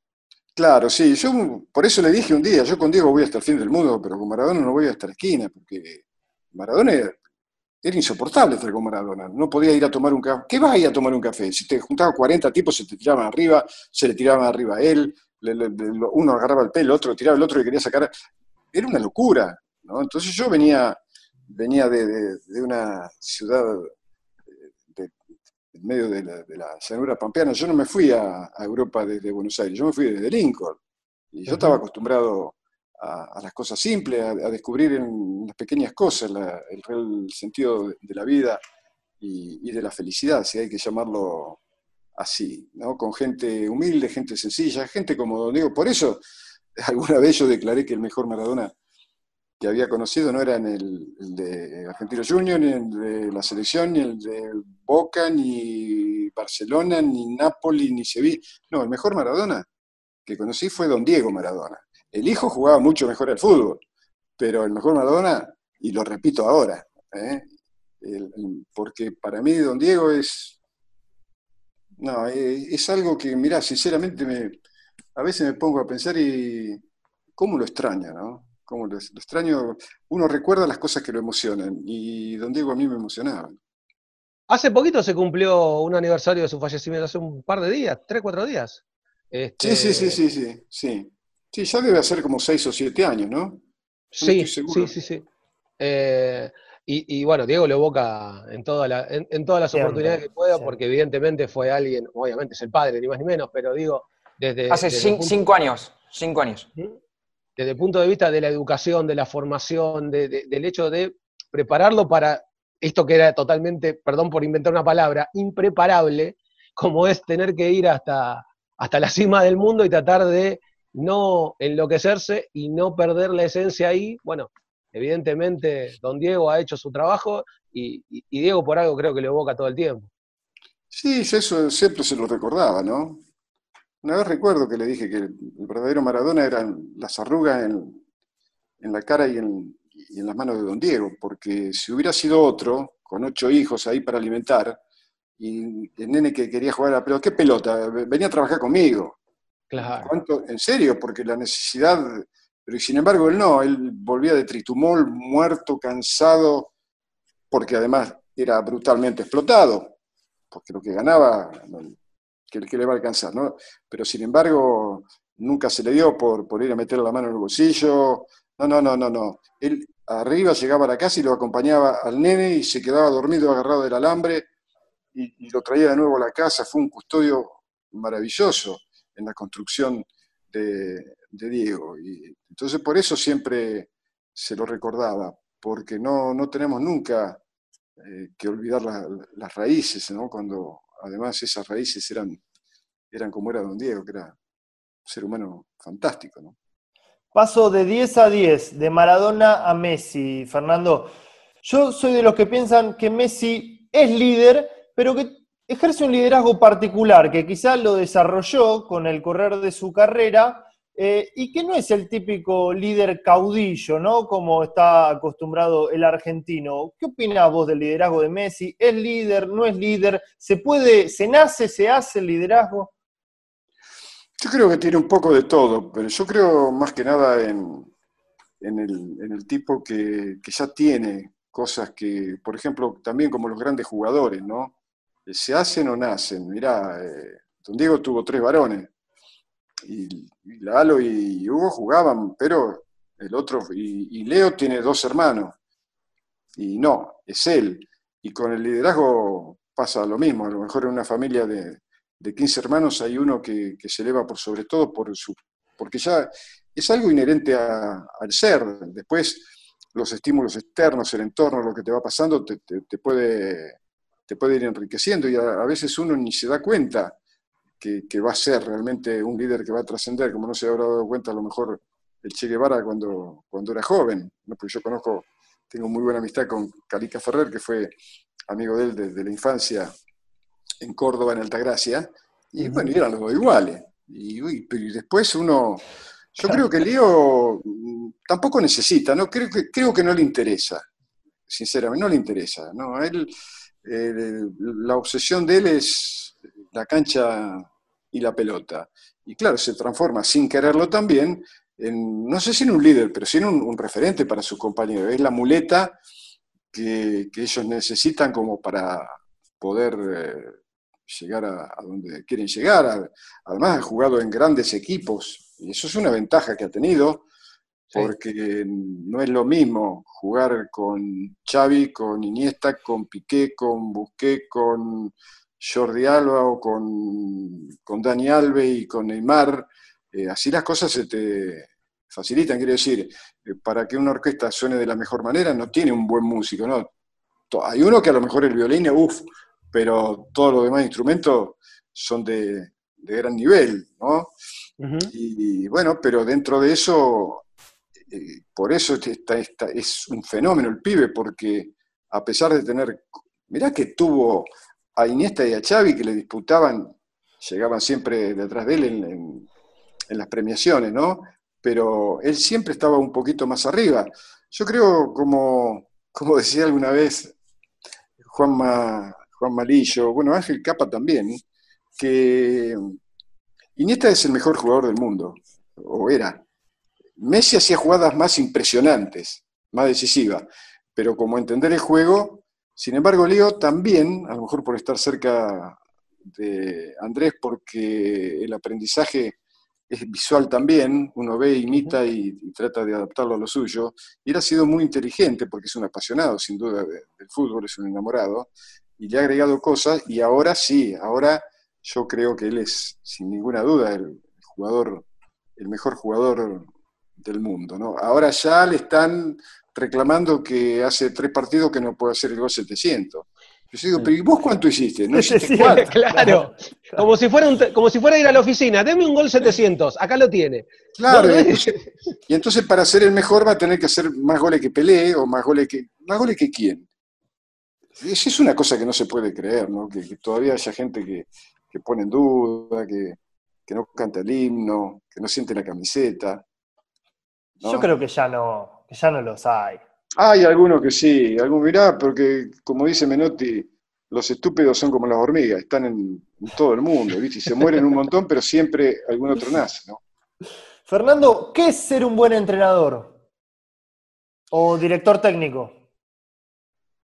[SPEAKER 2] Claro, sí, yo por eso le dije un día, yo con Diego voy hasta el fin del mundo, pero con Maradona no voy hasta la esquina, porque Maradona era, insoportable estar con Maradona, no podía ir a tomar un café. ¿Qué vas a ir a tomar un café? Si te juntabas 40 tipos, se te tiraban arriba, se le tiraban arriba a él, uno agarraba el pelo, el otro tiraba el otro y quería sacar. Era una locura, ¿no? Entonces yo venía, venía de, una ciudad en medio de la, de llanura pampeana. Yo no me fui a, Europa desde Buenos Aires, yo me fui desde Lincoln. Y yo estaba acostumbrado a, las cosas simples, a, descubrir en las pequeñas cosas el real sentido de, la vida y, de la felicidad, si hay que llamarlo así, ¿no? Con gente humilde, gente sencilla, gente como Don Diego. Por eso alguna vez yo declaré que el mejor Maradona que había conocido no era el, de Argentino Junior, ni el de la selección, ni el de Boca, ni Barcelona, ni Napoli, ni Sevilla. No, el mejor Maradona que conocí fue Don Diego Maradona. El hijo jugaba mucho mejor al fútbol, pero el mejor Maradona, y lo repito ahora, ¿eh? porque para mí Don Diego es... No, es, algo que, mirá, sinceramente me, a veces me pongo a pensar y cómo lo extraña, ¿no? Como lo, extraño, uno recuerda las cosas que lo emocionan y don Diego a mí me emocionaba.
[SPEAKER 3] Hace poquito se cumplió un aniversario de su fallecimiento, hace un par de días, tres, cuatro días.
[SPEAKER 2] Sí, sí, sí, sí, sí, sí. Sí, ya debe ser como seis o siete años, ¿no?
[SPEAKER 3] sí, sí, sí, sí. y, bueno, Diego lo evoca en, toda en, todas las oportunidades que pueda, porque evidentemente fue alguien, obviamente es el padre, ni más ni menos, pero digo, desde...
[SPEAKER 1] Hace cinco años, cinco años.
[SPEAKER 3] Desde el punto de vista de la educación, de la formación, del hecho de prepararlo para esto que era totalmente, perdón por inventar una palabra, impreparable, como es tener que ir hasta, hasta la cima del mundo y tratar de no enloquecerse y no perder la esencia ahí. Bueno, evidentemente don Diego ha hecho su trabajo y, y Diego por algo creo que lo evoca todo el tiempo.
[SPEAKER 2] Sí, eso siempre se lo recordaba, ¿no? Una vez recuerdo que le dije que el verdadero Maradona eran las arrugas en, la cara y en, las manos de don Diego, porque si hubiera sido otro, con ocho hijos ahí para alimentar, y el nene que quería jugar a la pelota, ¿qué pelota? Venía a trabajar conmigo.
[SPEAKER 3] Claro.
[SPEAKER 2] En serio, porque la necesidad, pero sin embargo él no, él volvía de Tritumol, muerto, cansado, porque además era brutalmente explotado, porque lo que ganaba que, le va a alcanzar, ¿no? Pero sin embargo, nunca se le dio por, por ir a meter la mano en el bolsillo. No, no, no, no, no. Él arriba llegaba a la casa y lo acompañaba al nene y se quedaba dormido agarrado del alambre y, lo traía de nuevo a la casa. Fue un custodio maravilloso en la construcción de, Diego. Y entonces por eso siempre se lo recordaba, porque no, no tenemos nunca eh, que olvidar las raíces, ¿no? Cuando, además esas raíces eran, eran como era don Diego, que era un ser humano fantástico. ¿no?
[SPEAKER 4] Paso de 10 a 10, de Maradona a Messi, Fernando. Yo soy de los que piensan que Messi es líder, pero que ejerce un liderazgo particular, que quizás lo desarrolló con el correr de su carrera, eh, y que no es el típico líder caudillo, ¿no? Como está acostumbrado el argentino. ¿Qué opinás vos del liderazgo de Messi? ¿Es líder? ¿No es líder? ¿Se puede, se nace, se hace el liderazgo?
[SPEAKER 2] Yo creo que tiene un poco de todo, pero yo creo más que nada en, el, tipo que, ya tiene cosas que, por ejemplo, también como los grandes jugadores, ¿no? Se hacen o nacen. Mirá, eh, Don Diego tuvo tres varones, y, Lalo y Hugo jugaban, pero el otro, y, Leo tiene dos hermanos, y no, es él. Y con el liderazgo pasa lo mismo, a lo mejor en una familia de, de 15 hermanos hay uno que, se eleva por sobre todo por su, porque ya es algo inherente al ser. Después los estímulos externos, el entorno, lo que te va pasando, te, puede, te puede ir enriqueciendo y a, veces uno ni se da cuenta que, va a ser realmente un líder que va a trascender, como no se habrá dado cuenta a lo mejor el Che Guevara cuando, cuando era joven, ¿no? porque yo conozco, tengo muy buena amistad con Calica Ferrer, que fue amigo de él desde la infancia en Córdoba, en Altagracia, y bueno, eran los dos iguales. Y, después uno, yo creo que Leo mm, tampoco necesita, ¿no? Creo que, creo que no le interesa, sinceramente, no le interesa, ¿no? él, eh, la obsesión de él es la cancha y la pelota. Y claro, se transforma sin quererlo también en, no sé si en un líder, pero sí en un, referente para sus compañeros. Es la muleta que, ellos necesitan como para poder eh, llegar a, donde quieren llegar. Además, ha jugado en grandes equipos y eso es una ventaja que ha tenido, porque no es lo mismo jugar con Xavi, con Iniesta, con Piqué, con Busqué, con Jordi Alba o con, con Dani Alves y con Neymar. Eh, así las cosas se te facilitan, quiero decir, eh, para que una orquesta suene de la mejor manera no tiene un buen músico, ¿no? Hay uno que a lo mejor el violín, uff, pero todos los demás instrumentos son de, gran nivel, ¿no? y, bueno, pero dentro de eso, eh, por eso es un fenómeno el pibe, porque a pesar de tener, mirá que tuvo a Iniesta y a Xavi que le disputaban, llegaban siempre detrás de él en, las premiaciones, ¿no? Pero él siempre estaba un poquito más arriba. Yo creo, como, como decía alguna vez Juanma, Juan Malillo, bueno, Ángel Capa también, que Iniesta es el mejor jugador del mundo, o era. Messi hacía jugadas más impresionantes, más decisivas, pero como entender el juego, sin embargo, Leo también, a lo mejor por estar cerca de Andrés, porque el aprendizaje es visual también, uno ve, imita y, trata de adaptarlo a lo suyo, y él ha sido muy inteligente porque es un apasionado, sin duda, del fútbol, es un enamorado, y le ha agregado cosas y ahora sí, ahora yo creo que él es sin ninguna duda el, jugador, el mejor jugador del mundo. ¿no? Ahora ya le están reclamando que hace tres partidos que no puede hacer el gol 700. Yo digo, pero ¿y vos cuánto hiciste?
[SPEAKER 3] No hiciste Claro, como si, fuera como si fuera a ir a la oficina, deme un gol 700, acá lo tiene.
[SPEAKER 2] Claro, y, entonces, para ser el mejor va a tener que hacer más goles que Pelé o más goles que... ¿Más goles que quién? es una cosa que no se puede creer, ¿no? Que, todavía haya gente que, pone en duda, que, no canta el himno, que no siente la camiseta.
[SPEAKER 4] Yo creo que ya no, ya no los hay.
[SPEAKER 2] Hay algunos que sí, algún mirá, porque como dice Menotti, los estúpidos son como las hormigas, están en, todo el mundo, ¿viste? Y se mueren un montón, pero siempre algún otro nace, ¿no?
[SPEAKER 4] Fernando, ¿qué es ser un buen entrenador? ¿O director técnico?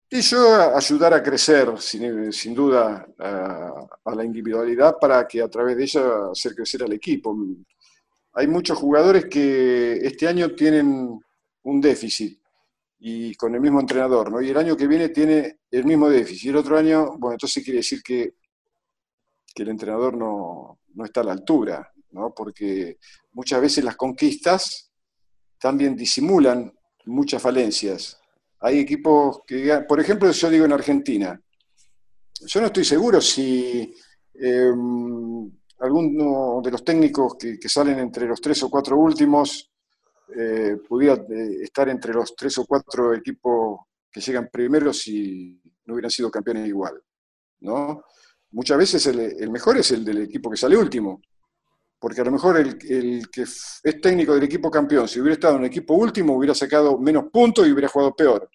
[SPEAKER 2] Y yo ayudar a crecer, sin, duda, a, la individualidad para que a través de ella hacer crecer al equipo. Hay muchos jugadores que este año tienen un déficit y con el mismo entrenador, ¿no? Y el año que viene tiene el mismo déficit. Y el otro año, bueno, entonces quiere decir que, que el entrenador no, no está a la altura, ¿no? Porque muchas veces las conquistas también disimulan muchas falencias hay equipos que, por ejemplo, yo digo en Argentina, yo no estoy seguro si em, alguno de los técnicos que, salen entre los tres o cuatro últimos eh, pudiera eh, estar entre los tres o cuatro equipos que llegan primero si no hubieran sido campeones igual. ¿no? Muchas veces el, mejor es el del equipo que sale último, porque a lo mejor el, que es técnico del equipo campeón, si hubiera estado en un equipo último, hubiera sacado menos puntos y hubiera jugado peor.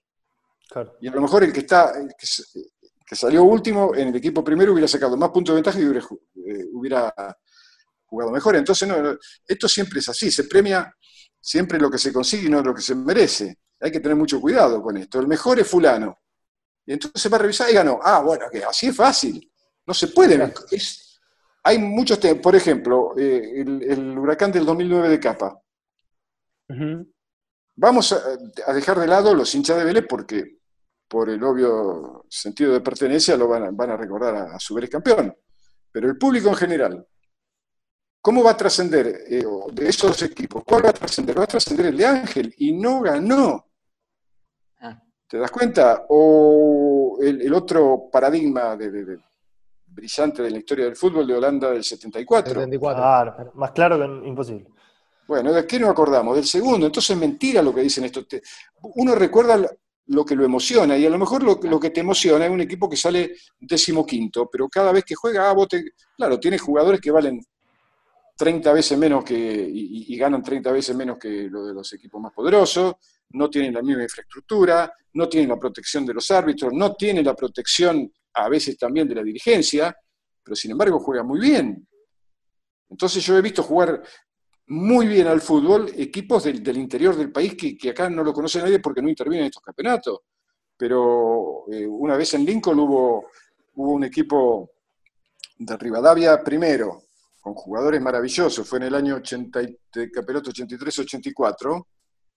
[SPEAKER 2] Y a lo mejor el que está que, salió último en el equipo primero hubiera sacado más puntos de ventaja y hubiera, eh, jugado mejor. Entonces, no, esto siempre es así, se premia siempre lo que se consigue y no lo que se merece. Hay que tener mucho cuidado con esto. El mejor es fulano. Y entonces se va a revisar y ganó. Ah, bueno, que así es fácil. No se puede. Es, hay muchos temas, por ejemplo, eh, el, huracán del 2009 de Capa. Vamos a, dejar de lado los hinchas de Vélez porque por el obvio sentido de pertenencia lo van a, recordar a, su Vélez campeón. Pero el público en general, ¿cómo va a trascender eh, de esos equipos? ¿Cuál va a trascender? Va a trascender el de Ángel y no ganó. Ah. ¿Te das cuenta? O el, otro paradigma de brillante de la historia del fútbol de Holanda del 74. 74.
[SPEAKER 4] Claro, más claro que imposible.
[SPEAKER 2] Bueno, ¿de qué nos acordamos? Del segundo. Entonces es mentira lo que dicen estos. Uno recuerda lo que lo emociona y a lo mejor lo, que te emociona es un equipo que sale decimoquinto, pero cada vez que juega, ah, claro, tiene jugadores que valen 30 veces menos que, y, y, ganan 30 veces menos que lo de los equipos más poderosos, no tienen la misma infraestructura, no tienen la protección de los árbitros, no tienen la protección a veces también de la dirigencia, pero sin embargo juega muy bien. Entonces yo he visto jugar muy bien al fútbol equipos del, interior del país que, acá no lo conoce nadie porque no intervienen en estos campeonatos. Pero eh, una vez en Lincoln hubo, hubo un equipo de Rivadavia primero, con jugadores maravillosos, fue en el año 80, campeonato 83-84,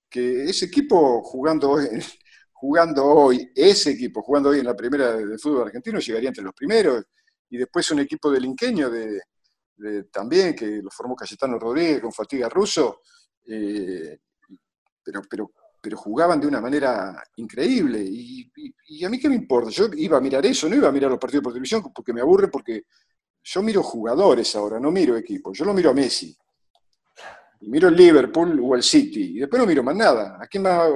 [SPEAKER 2] que ese equipo jugando hoy, jugando hoy, ese equipo jugando hoy en la primera de fútbol argentino llegaría entre los primeros, y después un equipo delinqueño de, también, que lo formó Cayetano Rodríguez con Fatiga Russo, eh, pero, pero, pero jugaban de una manera increíble. Y, y, a mí qué me importa, yo iba a mirar eso, no iba a mirar los partidos por televisión porque me aburre, porque yo miro jugadores ahora, no miro equipos, yo lo miro a Messi. Y miro el Liverpool o el City, y después no miro más nada. ¿A quién más?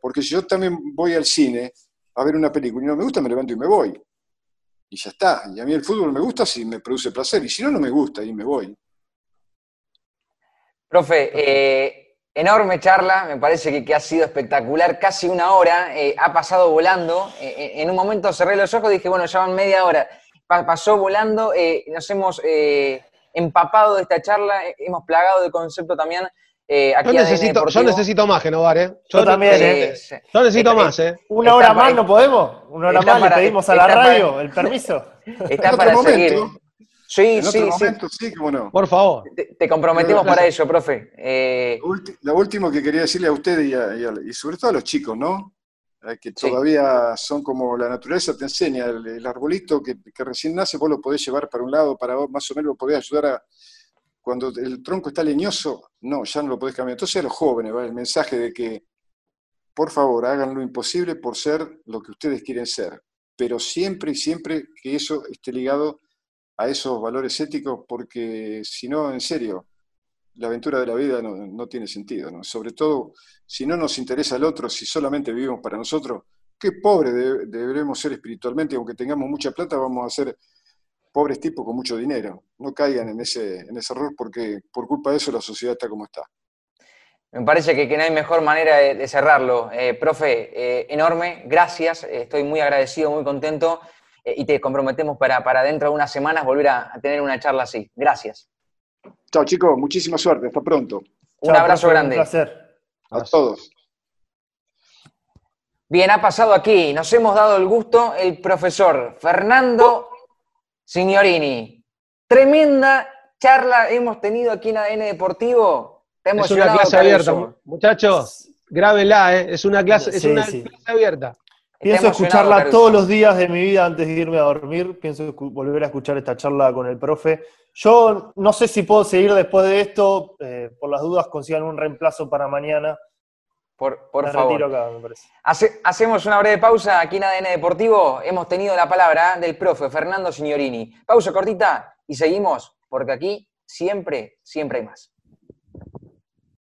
[SPEAKER 2] Porque si yo también voy al cine a ver una película y no me gusta, me levanto y me voy y ya está. Y a mí el fútbol me gusta si me produce placer, y si no, no me gusta y me voy.
[SPEAKER 1] Profe, eh, enorme charla, me parece que, ha sido espectacular, casi una hora, eh, ha pasado volando. Eh, en un momento cerré los ojos y dije, bueno, ya van media hora. Pasó volando, nos hemos empapado de esta charla, hemos plagado de concepto también
[SPEAKER 3] eh, yo, necesito, yo, necesito, más, Genovar, ¿eh?
[SPEAKER 4] Yo, también, ¿eh?
[SPEAKER 3] Yo necesito más, ¿eh?
[SPEAKER 4] ¿Una hora más no podemos? ¿Una hora más le pedimos a la radio el permiso?
[SPEAKER 1] Está para seguir. Sí, sí,
[SPEAKER 2] sí.
[SPEAKER 3] Por favor.
[SPEAKER 1] Te, comprometemos para eso, profe.
[SPEAKER 2] Eh... Lo último que quería decirle a usted y, sobre todo a los chicos, ¿no? Eh, que todavía son como la naturaleza te enseña, el, arbolito que, que, recién nace, vos lo podés llevar para un lado, para vos, más o menos lo podés ayudar a, cuando el tronco está leñoso, no, ya no lo podés cambiar. Entonces a los jóvenes va el mensaje de que, por favor, hagan lo imposible por ser lo que ustedes quieren ser, pero siempre y siempre que eso esté ligado a esos valores éticos, porque si no, en serio, la aventura de la vida no, tiene sentido. Sobre todo, si no nos interesa el otro, si solamente vivimos para nosotros, qué pobre deberemos ser espiritualmente, aunque tengamos mucha plata, vamos a ser pobres tipos con mucho dinero. No caigan en ese, en ese error porque por culpa de eso la sociedad está como está.
[SPEAKER 1] Me parece que, que no hay mejor manera de, cerrarlo. Eh, profe, eh, enorme, gracias, estoy muy agradecido, muy contento eh, y te comprometemos para, para dentro de unas semanas volver a, tener una charla así. Gracias.
[SPEAKER 2] Chao chicos, muchísima suerte, hasta pronto.
[SPEAKER 1] Un abrazo grande.
[SPEAKER 4] Un placer.
[SPEAKER 2] A todos.
[SPEAKER 1] Bien, ha pasado aquí, nos hemos dado el gusto el profesor Fernando Signorini, tremenda charla hemos tenido aquí en ADN Deportivo.
[SPEAKER 3] es una clase abierta, muchachos. Grábela, ¿eh? es una clase, es una clase abierta.
[SPEAKER 4] Pienso escucharla todos los días de mi vida antes de irme a dormir. Pienso volver a escuchar esta charla con el profe. Yo no sé si puedo seguir después de esto. Eh, por las dudas, consigan un reemplazo para mañana.
[SPEAKER 1] Por, favor. hacemos una breve pausa aquí en ADN Deportivo. Hemos tenido la palabra del profe Fernando Signorini. Pausa cortita y seguimos, porque aquí siempre, siempre hay más.